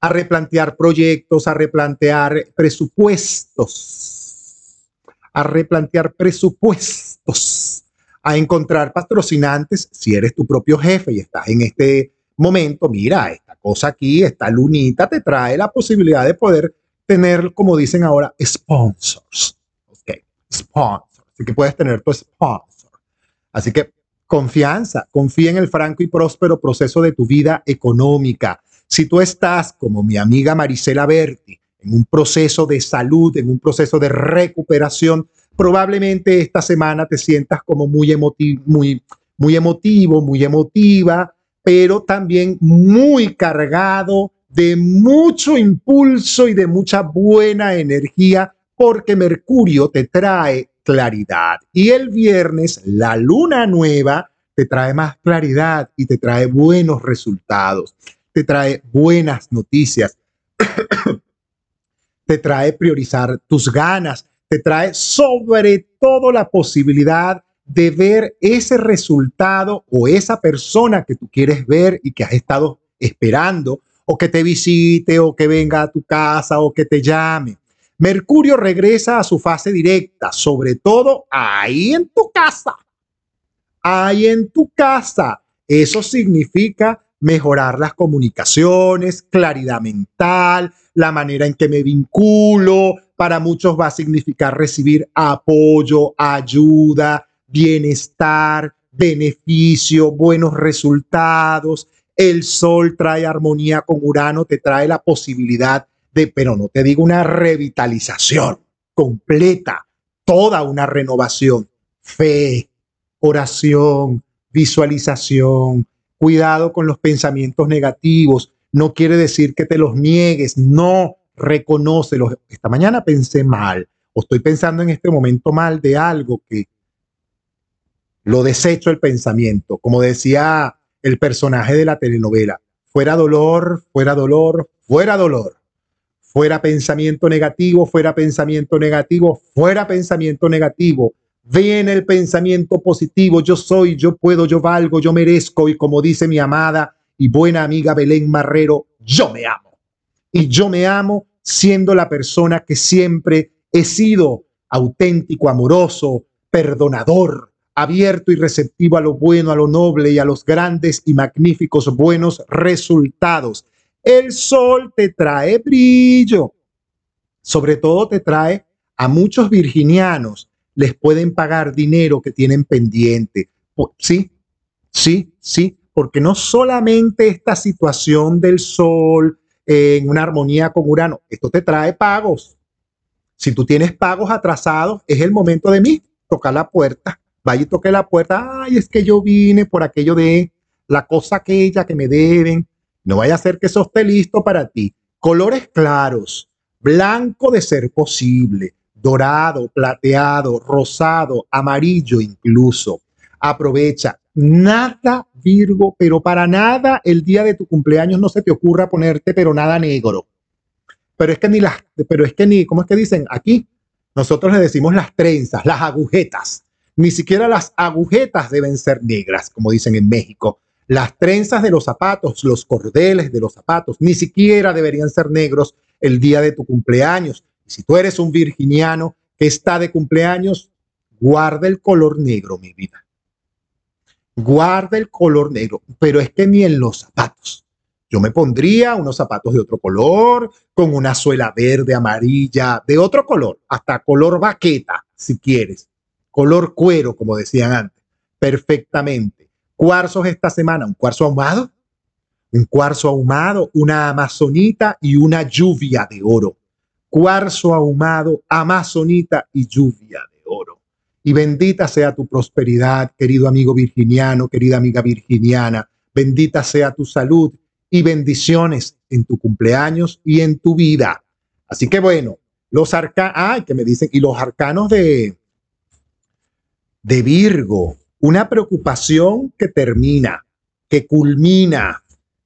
A replantear proyectos, a replantear presupuestos, a replantear presupuestos, a encontrar patrocinantes si eres tu propio jefe y estás en este momento, mira, esta cosa aquí, esta lunita te trae la posibilidad de poder tener, como dicen ahora, sponsors. Ok, sponsors. Así que puedes tener tu sponsor. Así que confianza, confía en el franco y próspero proceso de tu vida económica. Si tú estás, como mi amiga Marisela Berti, en un proceso de salud, en un proceso de recuperación, probablemente esta semana te sientas como muy, muy, muy emotivo, muy emotiva, pero también muy cargado de mucho impulso y de mucha buena energía, porque Mercurio te trae claridad. Y el viernes, la luna nueva te trae más claridad y te trae buenos resultados, te trae buenas noticias, [COUGHS] te trae priorizar tus ganas, te trae sobre todo la posibilidad de ver ese resultado o esa persona que tú quieres ver y que has estado esperando, o que te visite, o que venga a tu casa, o que te llame. Mercurio regresa a su fase directa, sobre todo ahí en tu casa. Ahí en tu casa. Eso significa mejorar las comunicaciones, claridad mental, la manera en que me vinculo. Para muchos va a significar recibir apoyo, ayuda, bienestar, beneficio, buenos resultados. El sol trae armonía con Urano, te trae la posibilidad de, pero no te digo una revitalización completa, toda una renovación, fe, oración, visualización, cuidado con los pensamientos negativos. No quiere decir que te los niegues, no, reconócelos. Esta mañana pensé mal o estoy pensando en este momento mal de algo que lo desecho el pensamiento, como decía el personaje de la telenovela, fuera dolor, fuera dolor, fuera dolor, fuera pensamiento negativo, fuera pensamiento negativo, fuera pensamiento negativo, viene el pensamiento positivo, yo soy, yo puedo, yo valgo, yo merezco. Y como dice mi amada y buena amiga Belén Marrero, yo me amo. Y yo me amo siendo la persona que siempre he sido. Auténtico, amoroso, perdonador, abierto y receptivo a lo bueno, a lo noble y a los grandes y magníficos buenos resultados. El sol te trae brillo. Sobre todo te trae a muchos virginianos, les pueden pagar dinero que tienen pendiente. Sí, sí, sí, porque no solamente esta situación del sol en una armonía con Urano, esto te trae pagos. Si tú tienes pagos atrasados, es el momento de mí tocar la puerta. Vaya y toque la puerta. Ay, es que yo vine por aquello de la cosa aquella que me deben. No vaya a ser que eso esté listo para ti. Colores claros, blanco de ser posible, dorado, plateado, rosado, amarillo incluso. Aprovecha. Nada, Virgo, pero para nada el día de tu cumpleaños no se te ocurra ponerte, pero nada negro. Pero es que ni las, pero es que ni, ¿cómo es que dicen? Aquí nosotros le decimos las trenzas, las agujetas. Ni siquiera las agujetas deben ser negras, como dicen en México. Las trenzas de los zapatos, los cordeles de los zapatos, ni siquiera deberían ser negros el día de tu cumpleaños. Si tú eres un virginiano que está de cumpleaños, guarda el color negro, mi vida. Guarda el color negro, pero es que ni en los zapatos. Yo me pondría unos zapatos de otro color, con una suela verde, amarilla, de otro color, hasta color baqueta, si quieres. Color cuero, como decían antes. Perfectamente. Cuarzos esta semana, un cuarzo ahumado, un cuarzo ahumado, una amazonita y una lluvia de oro cuarzo ahumado, amazonita y lluvia de oro. Y bendita sea tu prosperidad, querido amigo virginiano, querida amiga virginiana. Bendita sea tu salud y bendiciones en tu cumpleaños y en tu vida. Así que bueno, los arcanos, ay, que me dicen, y los arcanos de, de Virgo, una preocupación que termina, que culmina,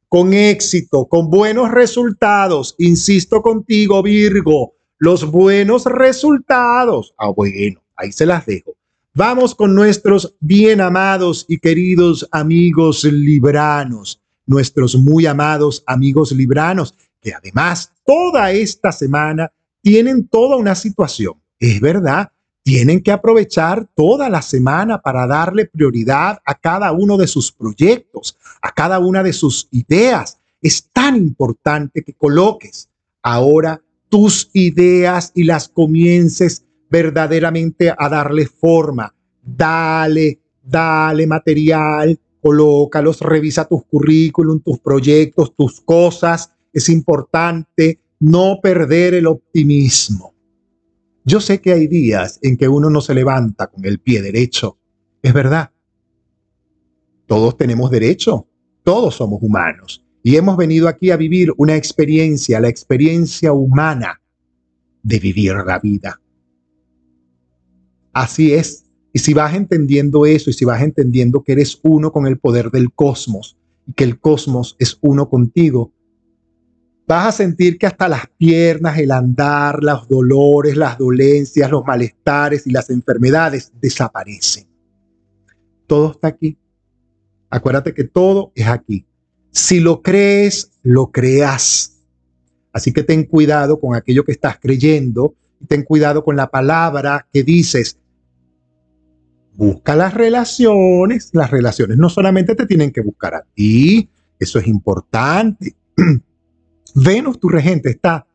con éxito, con buenos resultados. Insisto contigo, Virgo, los buenos resultados. Ah, bueno, ahí se las dejo. Vamos con nuestros bien amados y queridos amigos libranos, nuestros muy amados amigos libranos, que además toda esta semana tienen toda una situación. Es verdad, tienen que aprovechar toda la semana para darle prioridad a cada uno de sus proyectos, a cada una de sus ideas. Es tan importante que coloques ahora tus ideas y las comiences verdaderamente a darle forma. Dale, dale material, colócalos, revisa tus currículum, tus proyectos, tus cosas. Es importante no perder el optimismo. Yo sé que hay días en que uno no se levanta con el pie derecho. Es verdad. Todos tenemos derecho. Todos somos humanos. Y hemos venido aquí a vivir una experiencia, la experiencia humana de vivir la vida. Así es. Y si vas entendiendo eso y si vas entendiendo que eres uno con el poder del cosmos y que el cosmos es uno contigo, vas a sentir que hasta las piernas, el andar, los dolores, las dolencias, los malestares y las enfermedades desaparecen. Todo está aquí. Acuérdate que todo es aquí. Si lo crees, lo creas. Así que ten cuidado con aquello que estás creyendo ten cuidado con la palabra que dices. Busca las relaciones. Las relaciones no solamente te tienen que buscar a ti, eso es importante. [CLEARS THROAT] Venus, tu regente, está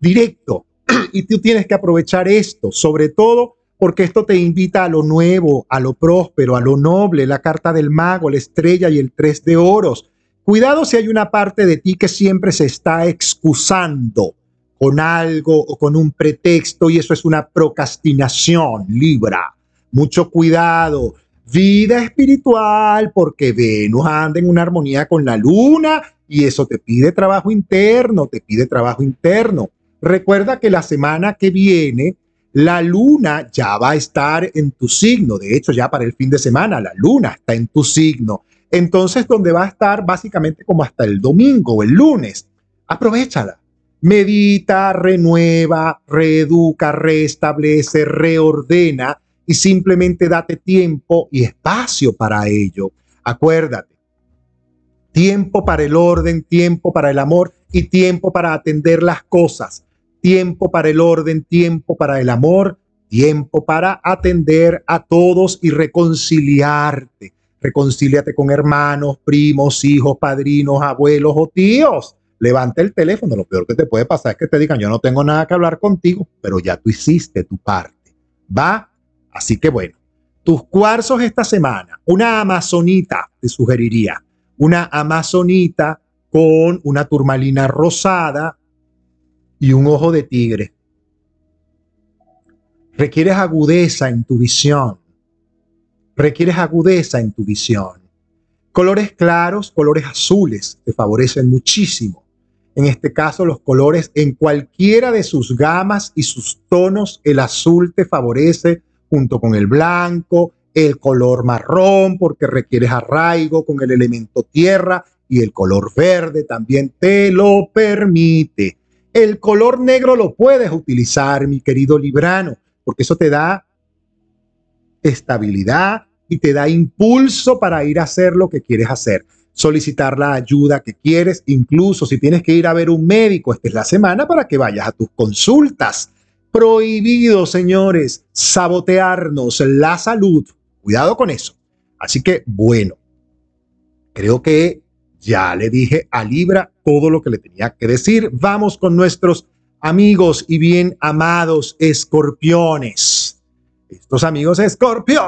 directo [CLEARS THROAT] y tú tienes que aprovechar esto, sobre todo porque esto te invita a lo nuevo, a lo próspero, a lo noble, la carta del mago, la estrella y el tres de oros. Cuidado si hay una parte de ti que siempre se está excusando con algo o con un pretexto y eso es una procrastinación, Libra. Mucho cuidado. Vida espiritual, porque Venus anda en una armonía con la luna y eso te pide trabajo interno, te pide trabajo interno. Recuerda que la semana que viene la luna ya va a estar en tu signo. De hecho, ya para el fin de semana la luna está en tu signo. Entonces, donde va a estar básicamente como hasta el domingo o el lunes. Aprovechala. Medita, renueva, reeduca, restablece, reordena y simplemente date tiempo y espacio para ello. Acuérdate, tiempo para el orden, tiempo para el amor y tiempo para atender las cosas. Tiempo para el orden, tiempo para el amor, tiempo para atender a todos y reconciliarte. Reconcíliate con hermanos, primos, hijos, padrinos, abuelos o tíos. Levanta el teléfono. Lo peor que te puede pasar es que te digan, yo no tengo nada que hablar contigo, pero ya tú hiciste tu parte. ¿Va? Así que bueno, tus cuarzos esta semana, una amazonita te sugeriría una amazonita con una turmalina rosada y un ojo de tigre. Requieres agudeza en tu visión. Requieres agudeza en tu visión. Colores claros, colores azules te favorecen muchísimo. En este caso, los colores en cualquiera de sus gamas y sus tonos, el azul te favorece junto con el blanco, el color marrón porque requieres arraigo con el elemento tierra y el color verde también te lo permite. El color negro lo puedes utilizar, mi querido Librano, porque eso te da estabilidad y te da impulso para ir a hacer lo que quieres hacer, solicitar la ayuda que quieres, incluso si tienes que ir a ver un médico, esta es la semana para que vayas a tus consultas. Prohibido, señores, sabotearnos la salud. Cuidado con eso. Así que, bueno, creo que ya le dije a Libra todo lo que le tenía que decir. Vamos con nuestros amigos y bien amados escorpiones. Estos amigos escorpiones.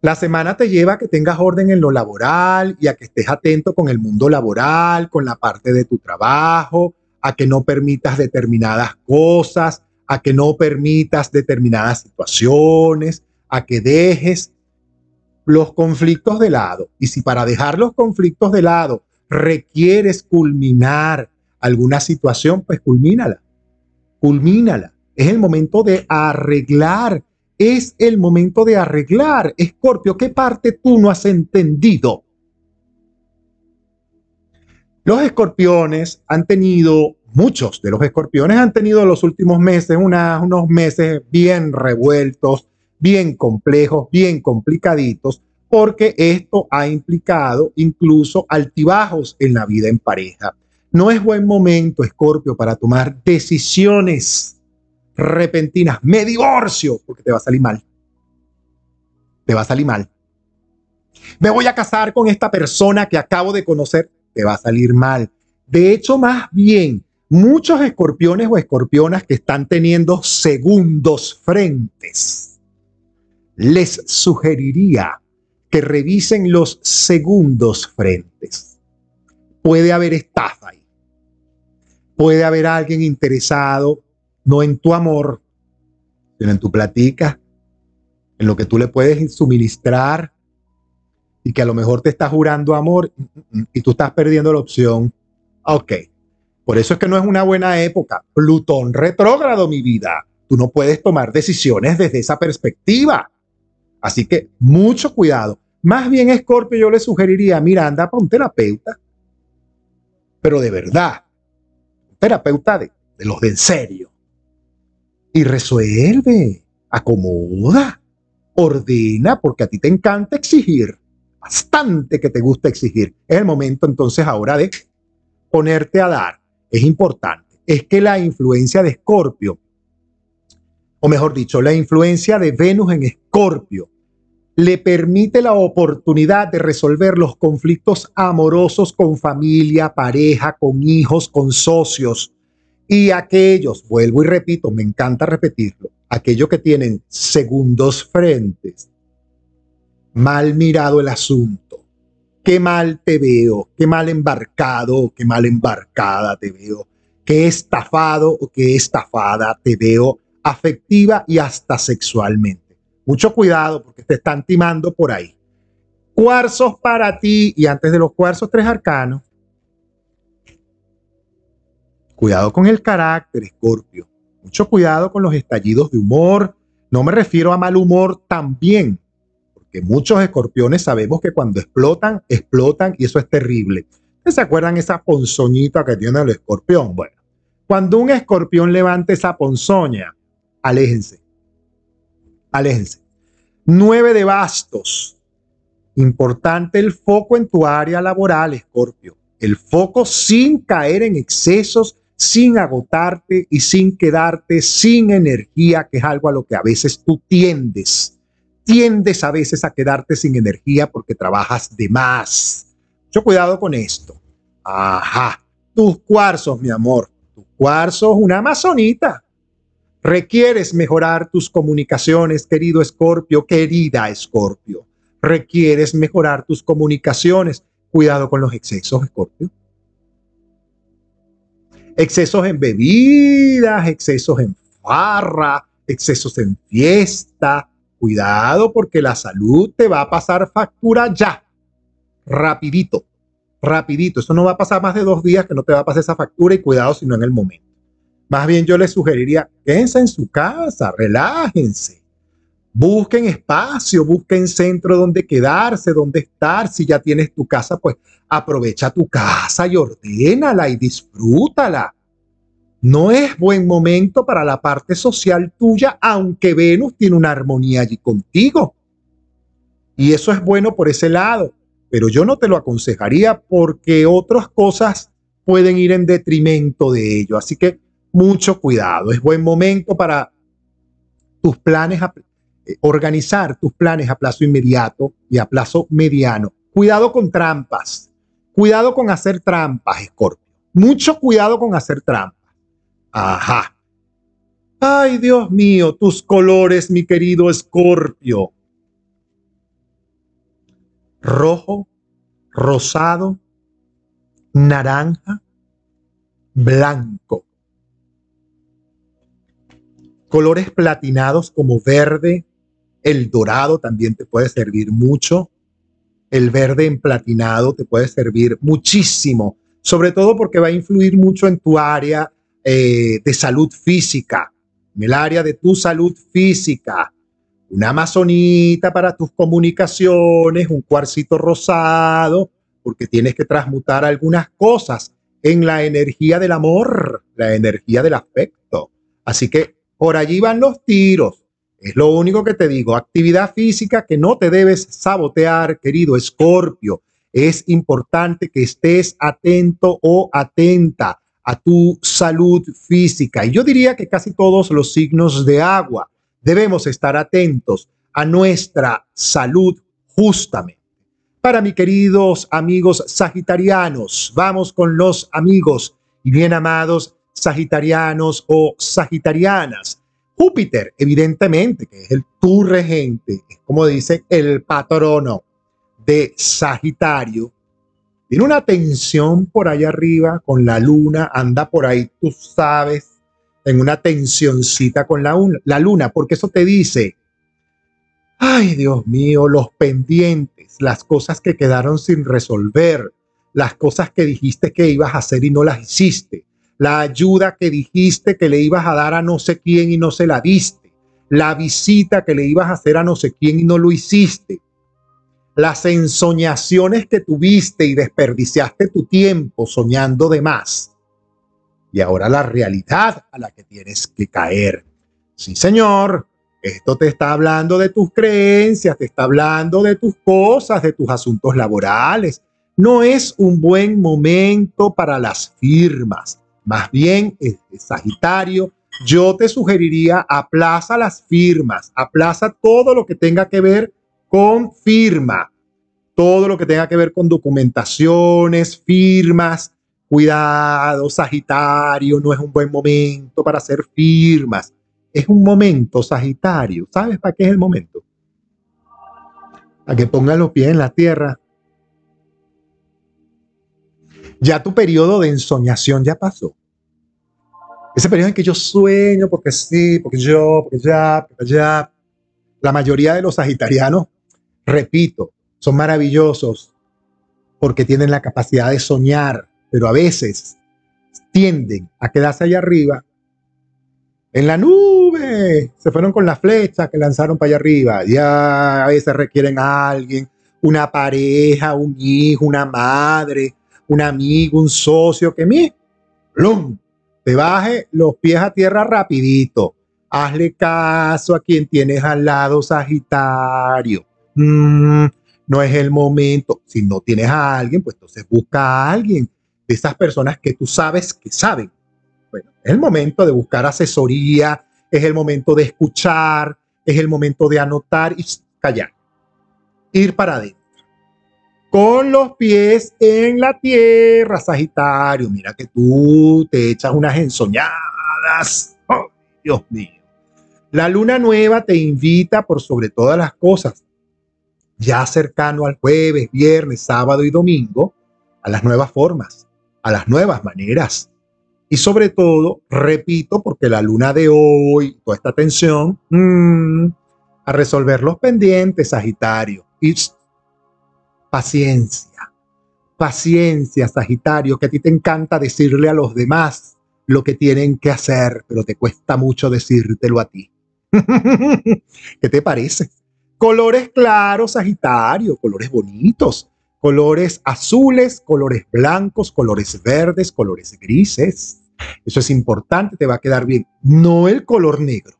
La semana te lleva a que tengas orden en lo laboral y a que estés atento con el mundo laboral, con la parte de tu trabajo, a que no permitas determinadas cosas, a que no permitas determinadas situaciones, a que dejes los conflictos de lado. Y si para dejar los conflictos de lado requieres culminar alguna situación, pues culmínala. Culmínala. Es el momento de arreglar. Es el momento de arreglar. Escorpio, ¿qué parte tú no has entendido? Los escorpiones han tenido, muchos de los escorpiones han tenido los últimos meses unos meses bien revueltos, bien complejos, bien complicaditos, porque esto ha implicado incluso altibajos en la vida en pareja. No es buen momento, Escorpio, para tomar decisiones repentinas. Me divorcio, porque te va a salir mal. Te va a salir mal. Me voy a casar con esta persona que acabo de conocer. Te va a salir mal. De hecho, más bien, muchos escorpiones o escorpionas que están teniendo segundos frentes, les sugeriría que revisen los segundos frentes. Puede haber estafa ahí. Puede haber alguien interesado, no en tu amor, sino en tu platica, en lo que tú le puedes suministrar y que a lo mejor te está jurando amor y tú estás perdiendo la opción. Ok. Por eso es que no es una buena época. Plutón retrógrado, mi vida. Tú no puedes tomar decisiones desde esa perspectiva. Así que mucho cuidado. Más bien, Scorpio, yo le sugeriría, mira, anda para un terapeuta, pero de verdad, un terapeuta de, de los de en serio. Y resuelve, acomoda, ordena, porque a ti te encanta exigir, bastante que te gusta exigir. Es el momento entonces ahora de ponerte a dar. Es importante. Es que la influencia de Escorpio, o mejor dicho, la influencia de Venus en Escorpio, le permite la oportunidad de resolver los conflictos amorosos con familia, pareja, con hijos, con socios. Y aquellos, vuelvo y repito, me encanta repetirlo, aquellos que tienen segundos frentes, mal mirado el asunto, qué mal te veo, qué mal embarcado, qué mal embarcada te veo, qué estafado o qué estafada te veo afectiva y hasta sexualmente. Mucho cuidado porque te están timando por ahí. Cuarzos para ti y antes de los cuarzos tres arcanos. Cuidado con el carácter, Escorpio. Mucho cuidado con los estallidos de humor. No me refiero a mal humor también, muchos escorpiones sabemos que cuando explotan, explotan y eso es terrible. ¿Se acuerdan esa ponzoñita que tiene el escorpión? Bueno, cuando un escorpión levante esa ponzoña, aléjense aléjense. Nueve de bastos. Importante el foco en tu área laboral, Escorpio. El foco sin caer en excesos, sin agotarte y sin quedarte sin energía, que es algo a lo que a veces tú tiendes. Tiendes a veces a quedarte sin energía porque trabajas de más. Mucho cuidado con esto. Ajá. Tus cuarzos, mi amor. Tus cuarzos, una amazonita Requieres mejorar tus comunicaciones, querido Escorpio, querida Escorpio. requieres mejorar tus comunicaciones. Cuidado con los excesos, Escorpio. Excesos en bebidas, excesos en farra, excesos en fiesta. Cuidado porque la salud te va a pasar factura ya. Rapidito, rapidito. Eso no va a pasar más de dos días que no te va a pasar esa factura y cuidado si no en el momento. Más bien yo les sugeriría, quédense en su casa, relájense. Busquen espacio, busquen centro donde quedarse, donde estar. Si ya tienes tu casa, pues aprovecha tu casa y ordénala y disfrútala. No es buen momento para la parte social tuya, aunque Venus tiene una armonía allí contigo. Y eso es bueno por ese lado, pero yo no te lo aconsejaría porque otras cosas pueden ir en detrimento de ello. Así que mucho cuidado. Es buen momento para tus planes, eh, organizar tus planes a plazo inmediato y a plazo mediano. Cuidado con trampas. Cuidado con hacer trampas, Scorpio. Mucho cuidado con hacer trampas. Ajá. Ay, Dios mío, tus colores, mi querido Escorpio. Rojo, rosado, naranja, blanco. Colores platinados como verde, el dorado también te puede servir mucho. El verde en platinado te puede servir muchísimo, sobre todo porque va a influir mucho en tu área eh, de salud física, en el área de tu salud física. Una amazonita para tus comunicaciones, un cuarcito rosado, porque tienes que transmutar algunas cosas en la energía del amor, la energía del afecto. Así que por allí van los tiros. Es lo único que te digo. Actividad física que no te debes sabotear, querido Escorpio. Es importante que estés atento o atenta a tu salud física. Y yo diría que casi todos los signos de agua debemos estar atentos a nuestra salud justamente. Para mis queridos amigos sagitarianos, vamos con los amigos y bien amados sagitarianos o sagitarianas. Júpiter, evidentemente, que es el tu regente, como dice el patrono de Sagitario, tiene una tensión por allá arriba con la luna, anda por ahí, tú sabes, en una tensioncita con la, la luna, porque eso te dice, ay Dios mío, los pendientes, las cosas que quedaron sin resolver, las cosas que dijiste que ibas a hacer y no las hiciste, la ayuda que dijiste que le ibas a dar a no sé quién y no se la diste, la visita que le ibas a hacer a no sé quién y no lo hiciste, las ensoñaciones que tuviste y desperdiciaste tu tiempo soñando de más. Y ahora la realidad a la que tienes que caer. Sí, señor, esto te está hablando de tus creencias, te está hablando de tus cosas, de tus asuntos laborales. No es un buen momento para las firmas. Más bien, Sagitario, yo te sugeriría aplaza las firmas, aplaza todo lo que tenga que ver confirma todo lo que tenga que ver con documentaciones, firmas, cuidado, Sagitario, no es un buen momento para hacer firmas. Es un momento, Sagitario. ¿Sabes para qué es el momento? Para que pongas los pies en la tierra. Ya tu periodo de ensoñación ya pasó. Ese periodo en que yo sueño porque sí, porque yo, porque ya, porque ya. La mayoría de los sagitarianos repito, son maravillosos porque tienen la capacidad de soñar, pero a veces tienden a quedarse allá arriba en la nube. Se fueron con la flecha que lanzaron para allá arriba. Ya a veces requieren a alguien, una pareja, un hijo, una madre, un amigo, un socio que me, ¡plum! te baje los pies a tierra rapidito. Hazle caso a quien tienes al lado, Sagitario. Mm, no es el momento. Si no tienes a alguien, pues entonces busca a alguien de esas personas que tú sabes que saben. Bueno, es el momento de buscar asesoría, es el momento de escuchar, es el momento de anotar y callar. Ir para adentro. Con los pies en la tierra, Sagitario. Mira que tú te echas unas ensoñadas. Oh, Dios mío. La luna nueva te invita por sobre todas las cosas ya cercano al jueves, viernes, sábado y domingo, a las nuevas formas, a las nuevas maneras. Y sobre todo, repito, porque la luna de hoy, toda esta tensión, mm, a resolver los pendientes, Sagitario. Y paciencia, paciencia, Sagitario, que a ti te encanta decirle a los demás lo que tienen que hacer, pero te cuesta mucho decírtelo a ti. [LAUGHS] ¿Qué te parece? Colores claros, Sagitario, colores bonitos, colores azules, colores blancos, colores verdes, colores grises. Eso es importante, te va a quedar bien. No el color negro.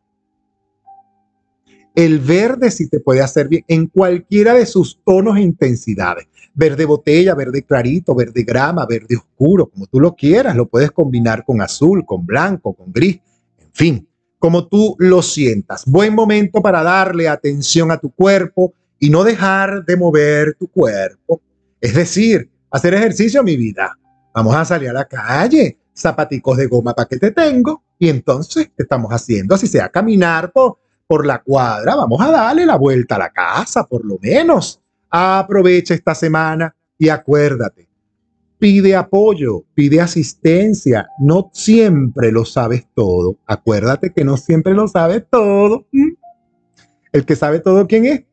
El verde sí te puede hacer bien en cualquiera de sus tonos e intensidades. Verde botella, verde clarito, verde grama, verde oscuro, como tú lo quieras. Lo puedes combinar con azul, con blanco, con gris, en fin como tú lo sientas. Buen momento para darle atención a tu cuerpo y no dejar de mover tu cuerpo. Es decir, hacer ejercicio, mi vida. Vamos a salir a la calle, zapaticos de goma para que te tengo y entonces ¿qué estamos haciendo? Así sea caminar por, por la cuadra, vamos a darle la vuelta a la casa por lo menos. Aprovecha esta semana y acuérdate, pide apoyo, pide asistencia. No siempre lo sabes todo. Acuérdate que no siempre lo sabes todo. ¿Mm? El que sabe todo, ¿quién es?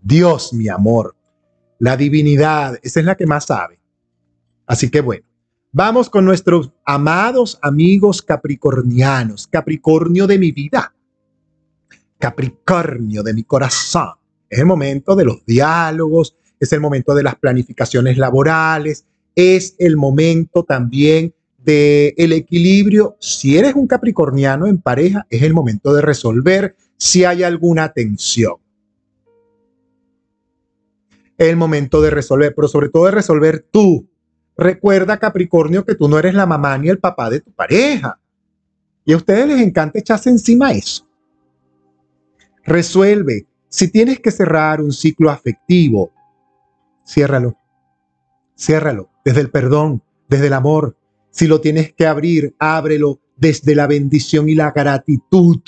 Dios, mi amor. La divinidad, esa es la que más sabe. Así que bueno, vamos con nuestros amados amigos capricornianos. Capricornio de mi vida. Capricornio de mi corazón. Es el momento de los diálogos, es el momento de las planificaciones laborales, es el momento también del el equilibrio. Si eres un capricorniano en pareja, es el momento de resolver si hay alguna tensión. Es el momento de resolver, pero sobre todo de resolver tú. Recuerda, Capricornio, que tú no eres la mamá ni el papá de tu pareja. Y a ustedes les encanta echarse encima eso. Resuelve. Si tienes que cerrar un ciclo afectivo, ciérralo. Ciérralo desde el perdón, desde el amor. Si lo tienes que abrir, ábrelo desde la bendición y la gratitud.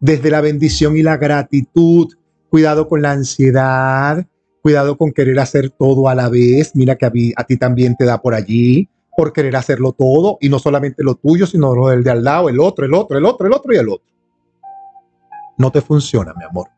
Desde la bendición y la gratitud. Cuidado con la ansiedad, cuidado con querer hacer todo a la vez. Mira que a, ti también te da por allí, por querer hacerlo todo y no solamente lo tuyo, sino lo del de al lado, el otro, el otro, el otro, el otro y el otro. No te funciona, mi amor.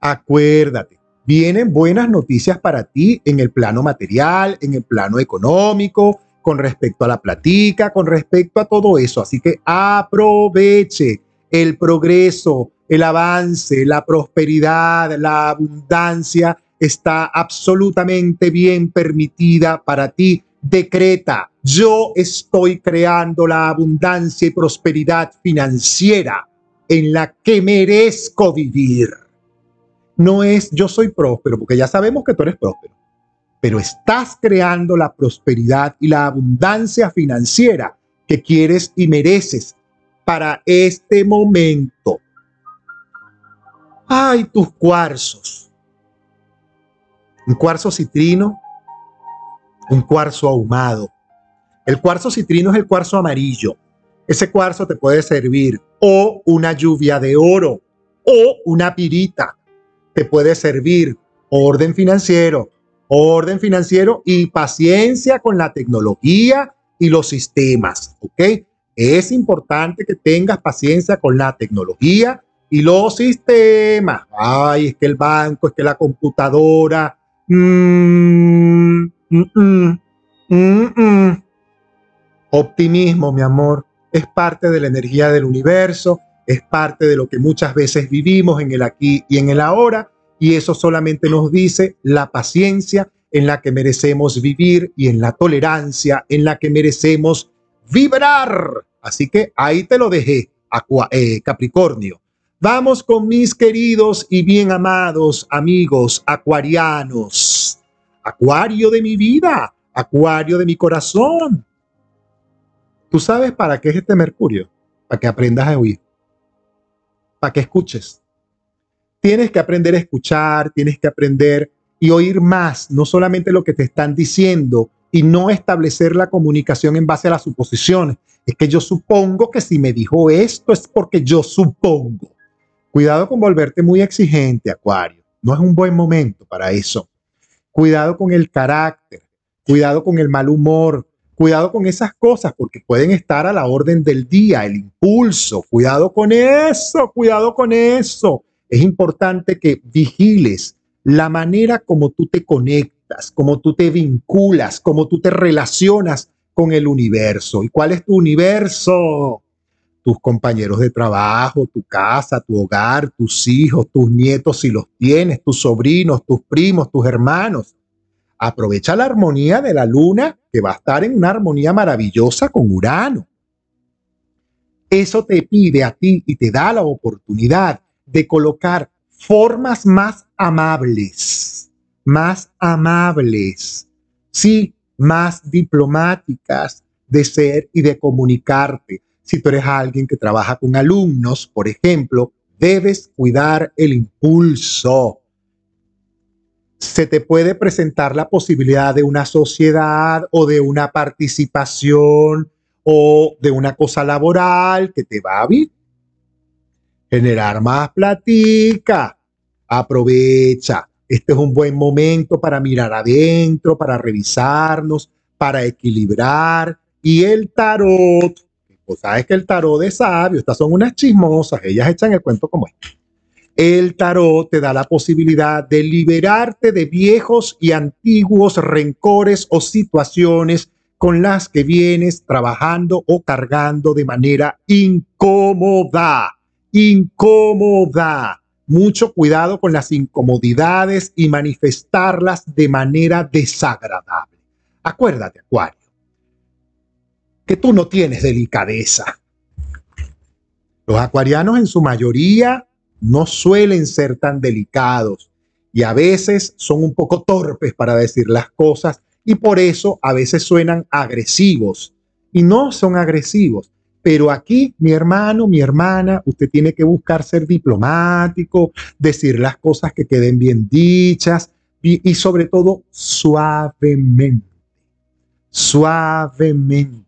Acuérdate, vienen buenas noticias para ti en el plano material, en el plano económico, con respecto a la platica, con respecto a todo eso. Así que aproveche el progreso, el avance, la prosperidad, la abundancia está absolutamente bien permitida para ti. Decreta, yo estoy creando la abundancia y prosperidad financiera en la que merezco vivir no es yo soy próspero, porque ya sabemos que tú eres próspero, pero estás creando la prosperidad y la abundancia financiera que quieres y mereces para este momento. Ay, tus cuarzos. Un cuarzo citrino, un cuarzo ahumado. El cuarzo citrino es el cuarzo amarillo. Ese cuarzo te puede servir o una lluvia de oro o una pirita te puede servir orden financiero, orden financiero y paciencia con la tecnología y los sistemas, ¿ok? Es importante que tengas paciencia con la tecnología y los sistemas. Ay, es que el banco, es que la computadora. Mm, mm, mm, Optimismo, mi amor, es parte de la energía del universo es parte de lo que muchas veces vivimos en el aquí y en el ahora, y eso solamente nos dice la paciencia en la que merecemos vivir y en la tolerancia en la que merecemos vibrar. Así que ahí te lo dejé, eh, Capricornio. Vamos con mis queridos y bien amados amigos acuarianos. Acuario de mi vida, acuario de mi corazón. ¿Tú sabes para qué es este Mercurio? Para que aprendas a oír para que escuches. Tienes que aprender a escuchar, tienes que aprender y oír más, no solamente lo que te están diciendo y no establecer la comunicación en base a las suposiciones. Es que yo supongo que si me dijo esto es porque yo supongo. Cuidado con volverte muy exigente, Acuario. no es un buen momento para eso. Cuidado con el carácter, cuidado con el mal humor, cuidado con esas cosas porque pueden estar a la orden del día, el impulso, cuidado con eso, cuidado con eso. Es importante que vigiles la manera como tú te conectas, como tú te vinculas, como tú te relacionas con el universo. ¿Y cuál es tu universo? Tus compañeros de trabajo, tu casa, tu hogar, tus hijos, tus nietos si los tienes, tus sobrinos, tus primos, tus hermanos. Aprovecha la armonía de la luna que va a estar en una armonía maravillosa con Urano. Eso te pide a ti y te da la oportunidad de colocar formas más amables, más amables, sí, más diplomáticas de ser y de comunicarte. Si tú eres alguien que trabaja con alumnos, por ejemplo, debes cuidar el impulso. Se te puede presentar la posibilidad de una sociedad o de una participación o de una cosa laboral que te va a generar más platica. Aprovecha. Este es un buen momento para mirar adentro, para revisarnos, para equilibrar. Y el tarot, pues sabes que el tarot es sabio, estas son unas chismosas, ellas echan el cuento como es. El tarot te da la posibilidad de liberarte de viejos y antiguos rencores o situaciones con las que vienes trabajando o cargando de manera incómoda incómoda. Mucho cuidado con las incomodidades y manifestarlas de manera desagradable. Acuérdate, Acuario, que tú no tienes delicadeza. Los acuarianos en su mayoría no suelen ser tan delicados y a veces son un poco torpes para decir las cosas y por eso a veces suenan agresivos. Y no son agresivos, pero aquí, mi hermano, mi hermana, usted tiene que buscar ser diplomático, decir las cosas que queden bien dichas y, sobre todo suavemente, suavemente.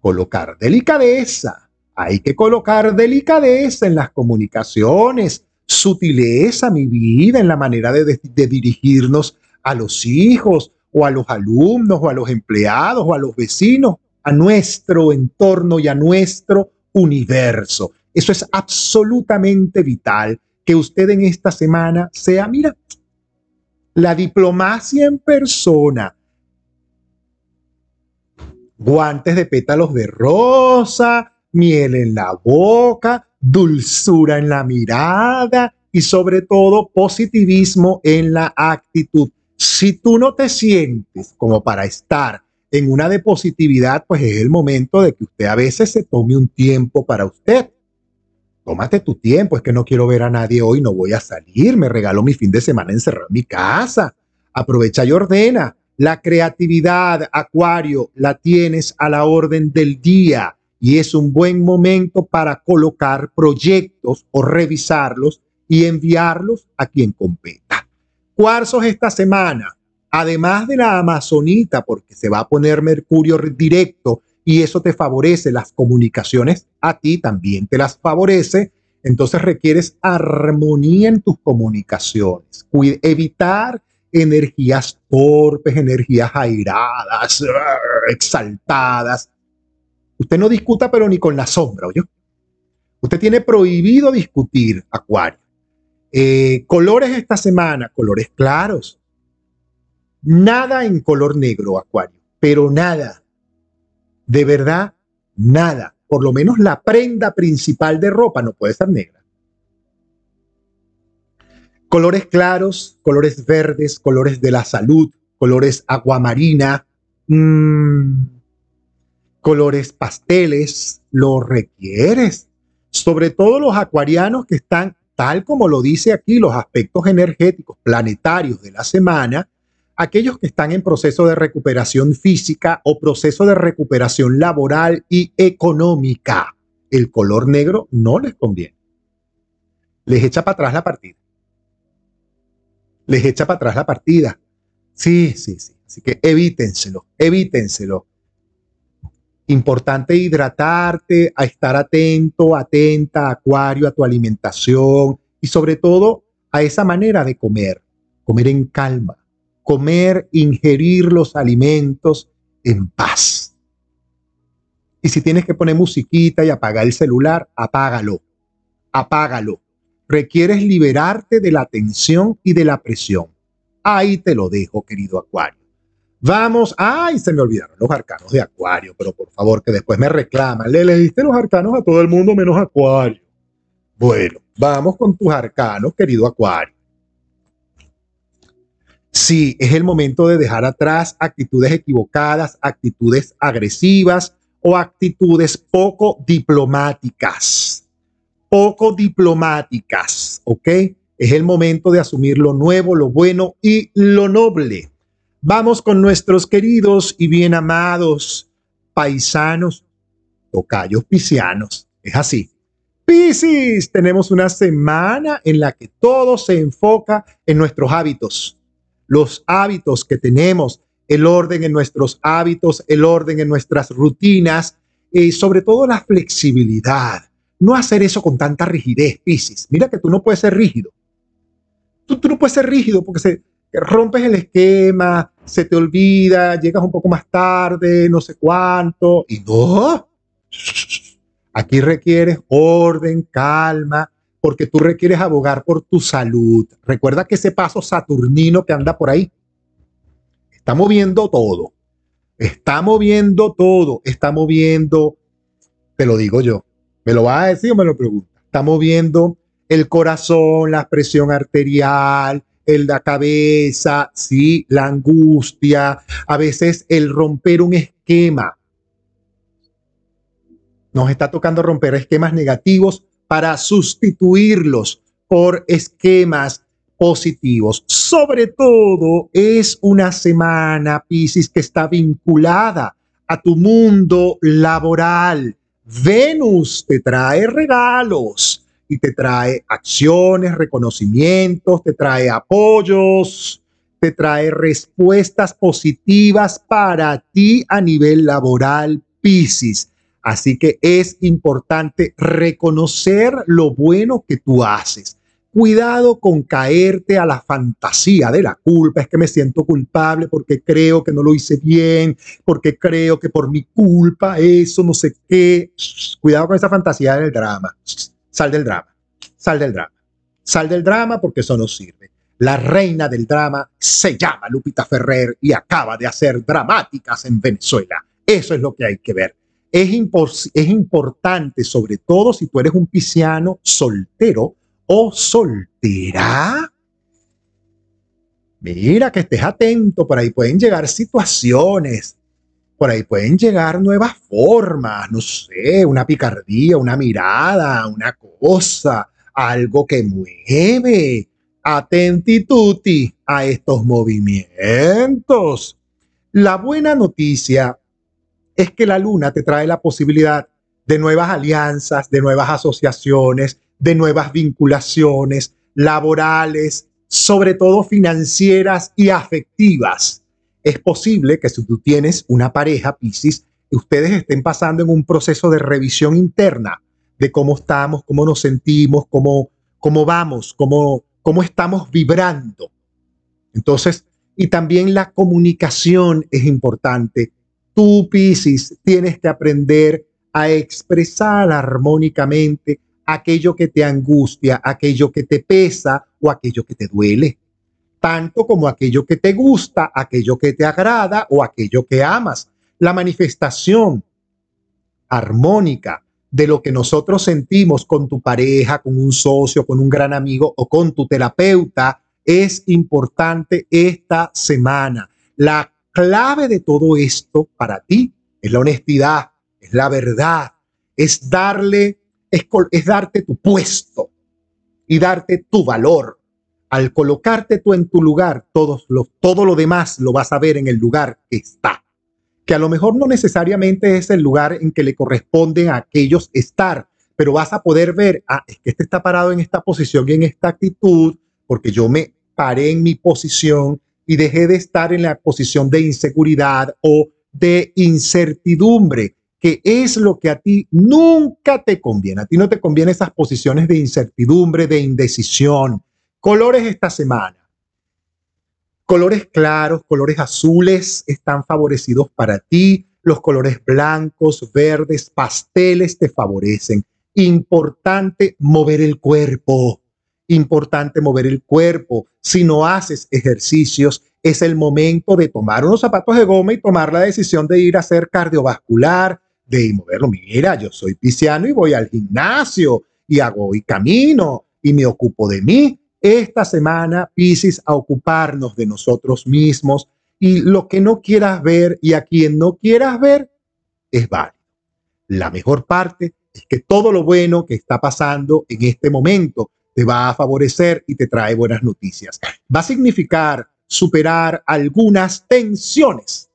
Colocar delicadeza. Hay que colocar delicadeza en las comunicaciones, sutileza, mi vida, en la manera de, de dirigirnos a los hijos o a los alumnos o a los empleados o a los vecinos a nuestro entorno y a nuestro universo. Eso es absolutamente vital, que usted en esta semana sea, mira, la diplomacia en persona, guantes de pétalos de rosa, miel en la boca, dulzura en la mirada y sobre todo positivismo en la actitud. Si tú no te sientes como para estar en una de positividad, pues es el momento de que usted a veces se tome un tiempo para usted. Tómate tu tiempo, es que no quiero ver a nadie hoy, no voy a salir, me regalo mi fin de semana encerrado en mi casa. Aprovecha y ordena. La creatividad, Acuario, la tienes a la orden del día y es un buen momento para colocar proyectos o revisarlos y enviarlos a quien competa. Cuarzos esta semana además de la amazonita, porque se va a poner mercurio directo y eso te favorece las comunicaciones, a ti también te las favorece, entonces requieres armonía en tus comunicaciones, evitar energías torpes, energías airadas, [LAUGHS] exaltadas. Usted no discuta, pero ni con la sombra, ¿oye? Usted tiene prohibido discutir, Acuario. Eh, colores esta semana, colores claros, Nada en color negro, Acuario, pero nada. De verdad, nada. Por lo menos la prenda principal de ropa no puede ser negra. Colores claros, colores verdes, colores de la salud, colores aguamarina, mmm, colores pasteles, lo requieres. Sobre todo los acuarianos que están, tal como lo dice aquí, los aspectos energéticos planetarios de la semana, aquellos que están en proceso de recuperación física o proceso de recuperación laboral y económica. El color negro no les conviene. Les echa para atrás la partida. Les echa para atrás la partida. Sí, sí, sí. Así que evítenselo, evítenselo. Importante hidratarte, a estar atento, atenta, acuario, a tu alimentación y sobre todo a esa manera de comer, comer en calma, comer, ingerir los alimentos en paz. Y si tienes que poner musiquita y apagar el celular, apágalo, apágalo. Requieres liberarte de la tensión y de la presión. Ahí te lo dejo, querido Acuario. Vamos, ay, se me olvidaron los arcanos de Acuario, pero por favor que después me reclaman. Le leíste los arcanos a todo el mundo menos Acuario. Bueno, vamos con tus arcanos, querido Acuario. Sí, es el momento de dejar atrás actitudes equivocadas, actitudes agresivas o actitudes poco diplomáticas. Poco diplomáticas, ¿ok? Es el momento de asumir lo nuevo, lo bueno y lo noble. Vamos con nuestros queridos y bien amados paisanos, tocayos piscianos. Es así. Piscis, tenemos una semana en la que todo se enfoca en nuestros hábitos, los hábitos que tenemos, el orden en nuestros hábitos, el orden en nuestras rutinas y sobre todo la flexibilidad. No hacer eso con tanta rigidez, Piscis. Mira que tú no puedes ser rígido. Tú, tú no puedes ser rígido porque se, rompes el esquema, se te olvida, llegas un poco más tarde, no sé cuánto, y no. Aquí requieres orden, calma, porque tú requieres abogar por tu salud. Recuerda que ese paso saturnino que anda por ahí está moviendo todo. Está moviendo todo. Está moviendo, te lo digo yo. ¿Me lo vas a decir o me lo preguntas? Está moviendo el corazón, la presión arterial, el la cabeza, sí, la angustia, a veces el romper un esquema. Nos está tocando romper esquemas negativos para sustituirlos por esquemas positivos. Sobre todo es una semana, Piscis, que está vinculada a tu mundo laboral. Venus te trae regalos y te trae acciones, reconocimientos, te trae apoyos, te trae respuestas positivas para ti a nivel laboral, Piscis. Así que es importante reconocer lo bueno que tú haces. Cuidado con caerte a la fantasía de la culpa. Es que me siento culpable porque creo que no lo hice bien, porque creo que por mi culpa eso, no sé qué. Cuidado con esa fantasía del drama. Sal del drama, sal del drama, sal del drama porque eso no sirve. La reina del drama se llama Lupita Ferrer y acaba de hacer dramáticas en Venezuela. Eso es lo que hay que ver. Es, es importante, sobre todo si tú eres un pisciano soltero o soltera. Mira que estés atento, por ahí pueden llegar situaciones por ahí pueden llegar nuevas formas, no sé, una picardía, una mirada, una cosa, algo que mueve. Atentituti a estos movimientos. La buena noticia es que la luna te trae la posibilidad de nuevas alianzas, de nuevas asociaciones, de nuevas vinculaciones laborales, sobre todo financieras y afectivas es posible que si tú tienes una pareja, Piscis, ustedes estén pasando en un proceso de revisión interna de cómo estamos, cómo nos sentimos, cómo, cómo vamos, cómo, cómo estamos vibrando. Entonces, y también la comunicación es importante. Tú, Piscis, tienes que aprender a expresar armónicamente aquello que te angustia, aquello que te pesa o aquello que te duele tanto como aquello que te gusta, aquello que te agrada o aquello que amas. La manifestación armónica de lo que nosotros sentimos con tu pareja, con un socio, con un gran amigo o con tu terapeuta es importante esta semana. La clave de todo esto para ti es la honestidad, es la verdad, es darle, es, es darte tu puesto y darte tu valor al colocarte tú en tu lugar, todo lo demás lo vas a ver en el lugar que está. Que a lo mejor no necesariamente es el lugar en que le corresponde a aquellos estar, pero vas a poder ver, ah, es que este está parado en esta posición y en esta actitud, porque yo me paré en mi posición y dejé de estar en la posición de inseguridad o de incertidumbre, que es lo que a ti nunca te conviene. A ti no te conviene esas posiciones de incertidumbre, de indecisión, Colores esta semana. Colores claros, colores azules están favorecidos para ti. Los colores blancos, verdes, pasteles te favorecen. Importante mover el cuerpo. Importante mover el cuerpo. Si no haces ejercicios, es el momento de tomar unos zapatos de goma y tomar la decisión de ir a hacer cardiovascular, de moverlo. Mira, yo soy pisciano y voy al gimnasio y hago y camino y me ocupo de mí. Esta semana, Piscis, a ocuparnos de nosotros mismos y lo que no quieras ver y a quien no quieras ver es válido. La mejor parte es que todo lo bueno que está pasando en este momento te va a favorecer y te trae buenas noticias. Va a significar superar algunas tensiones.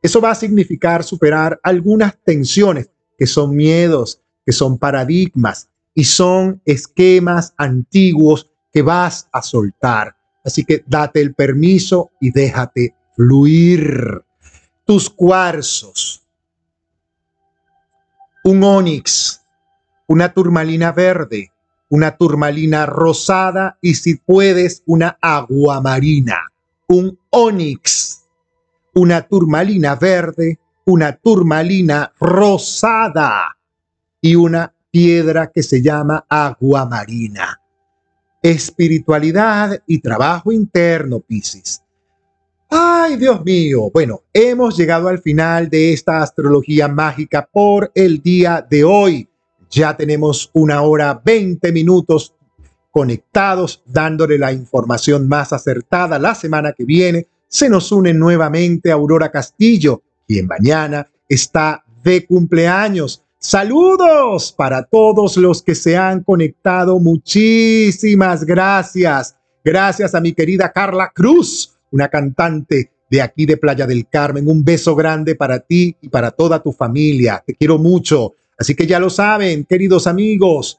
Eso va a significar superar algunas tensiones que son miedos, que son paradigmas y son esquemas antiguos que vas a soltar. Así que date el permiso y déjate fluir. Tus cuarzos, un onix, una turmalina verde, una turmalina rosada y si puedes una aguamarina, un onix, una turmalina verde, una turmalina rosada y una piedra que se llama aguamarina. Espiritualidad y trabajo interno, Piscis. Ay, Dios mío. Bueno, hemos llegado al final de esta astrología mágica por el día de hoy. Ya tenemos una hora 20 minutos conectados, dándole la información más acertada. La semana que viene se nos une nuevamente Aurora Castillo, quien mañana está de cumpleaños. Saludos para todos los que se han conectado. Muchísimas gracias. Gracias a mi querida Carla Cruz, una cantante de aquí de Playa del Carmen. Un beso grande para ti y para toda tu familia. Te quiero mucho. Así que ya lo saben, queridos amigos,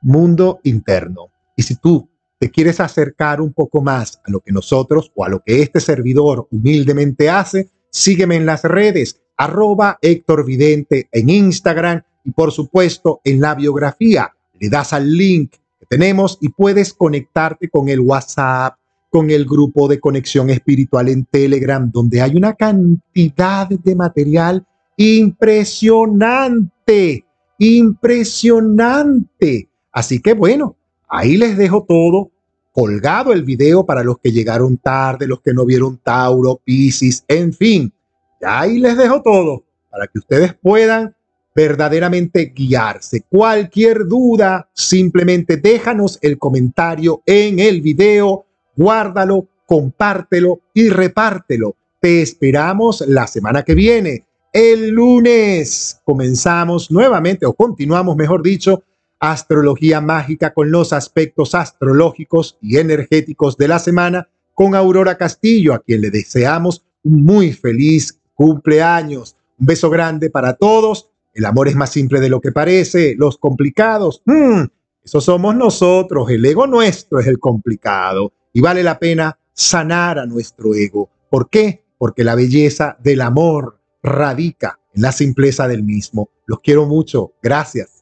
mundo interno. Y si tú te quieres acercar un poco más a lo que nosotros o a lo que este servidor humildemente hace, sígueme en las redes, arroba Héctor Vidente en Instagram y por supuesto en la biografía. Le das al link que tenemos y puedes conectarte con el WhatsApp, con el grupo de conexión espiritual en Telegram, donde hay una cantidad de material impresionante, impresionante. Así que bueno, ahí les dejo todo colgado el video para los que llegaron tarde, los que no vieron Tauro, Piscis, en fin. Ahí les dejo todo para que ustedes puedan verdaderamente guiarse. Cualquier duda, simplemente déjanos el comentario en el video, guárdalo, compártelo y repártelo. Te esperamos la semana que viene el lunes comenzamos nuevamente, o continuamos, mejor dicho, astrología mágica con los aspectos astrológicos y energéticos de la semana con Aurora Castillo, a quien le deseamos un muy feliz cumpleaños. Un beso grande para todos. El amor es más simple de lo que parece. Los complicados, hmm, eso somos nosotros. El ego nuestro es el complicado. Y vale la pena sanar a nuestro ego. ¿Por qué? Porque la belleza del amor radica en la simpleza del mismo. Los quiero mucho. Gracias.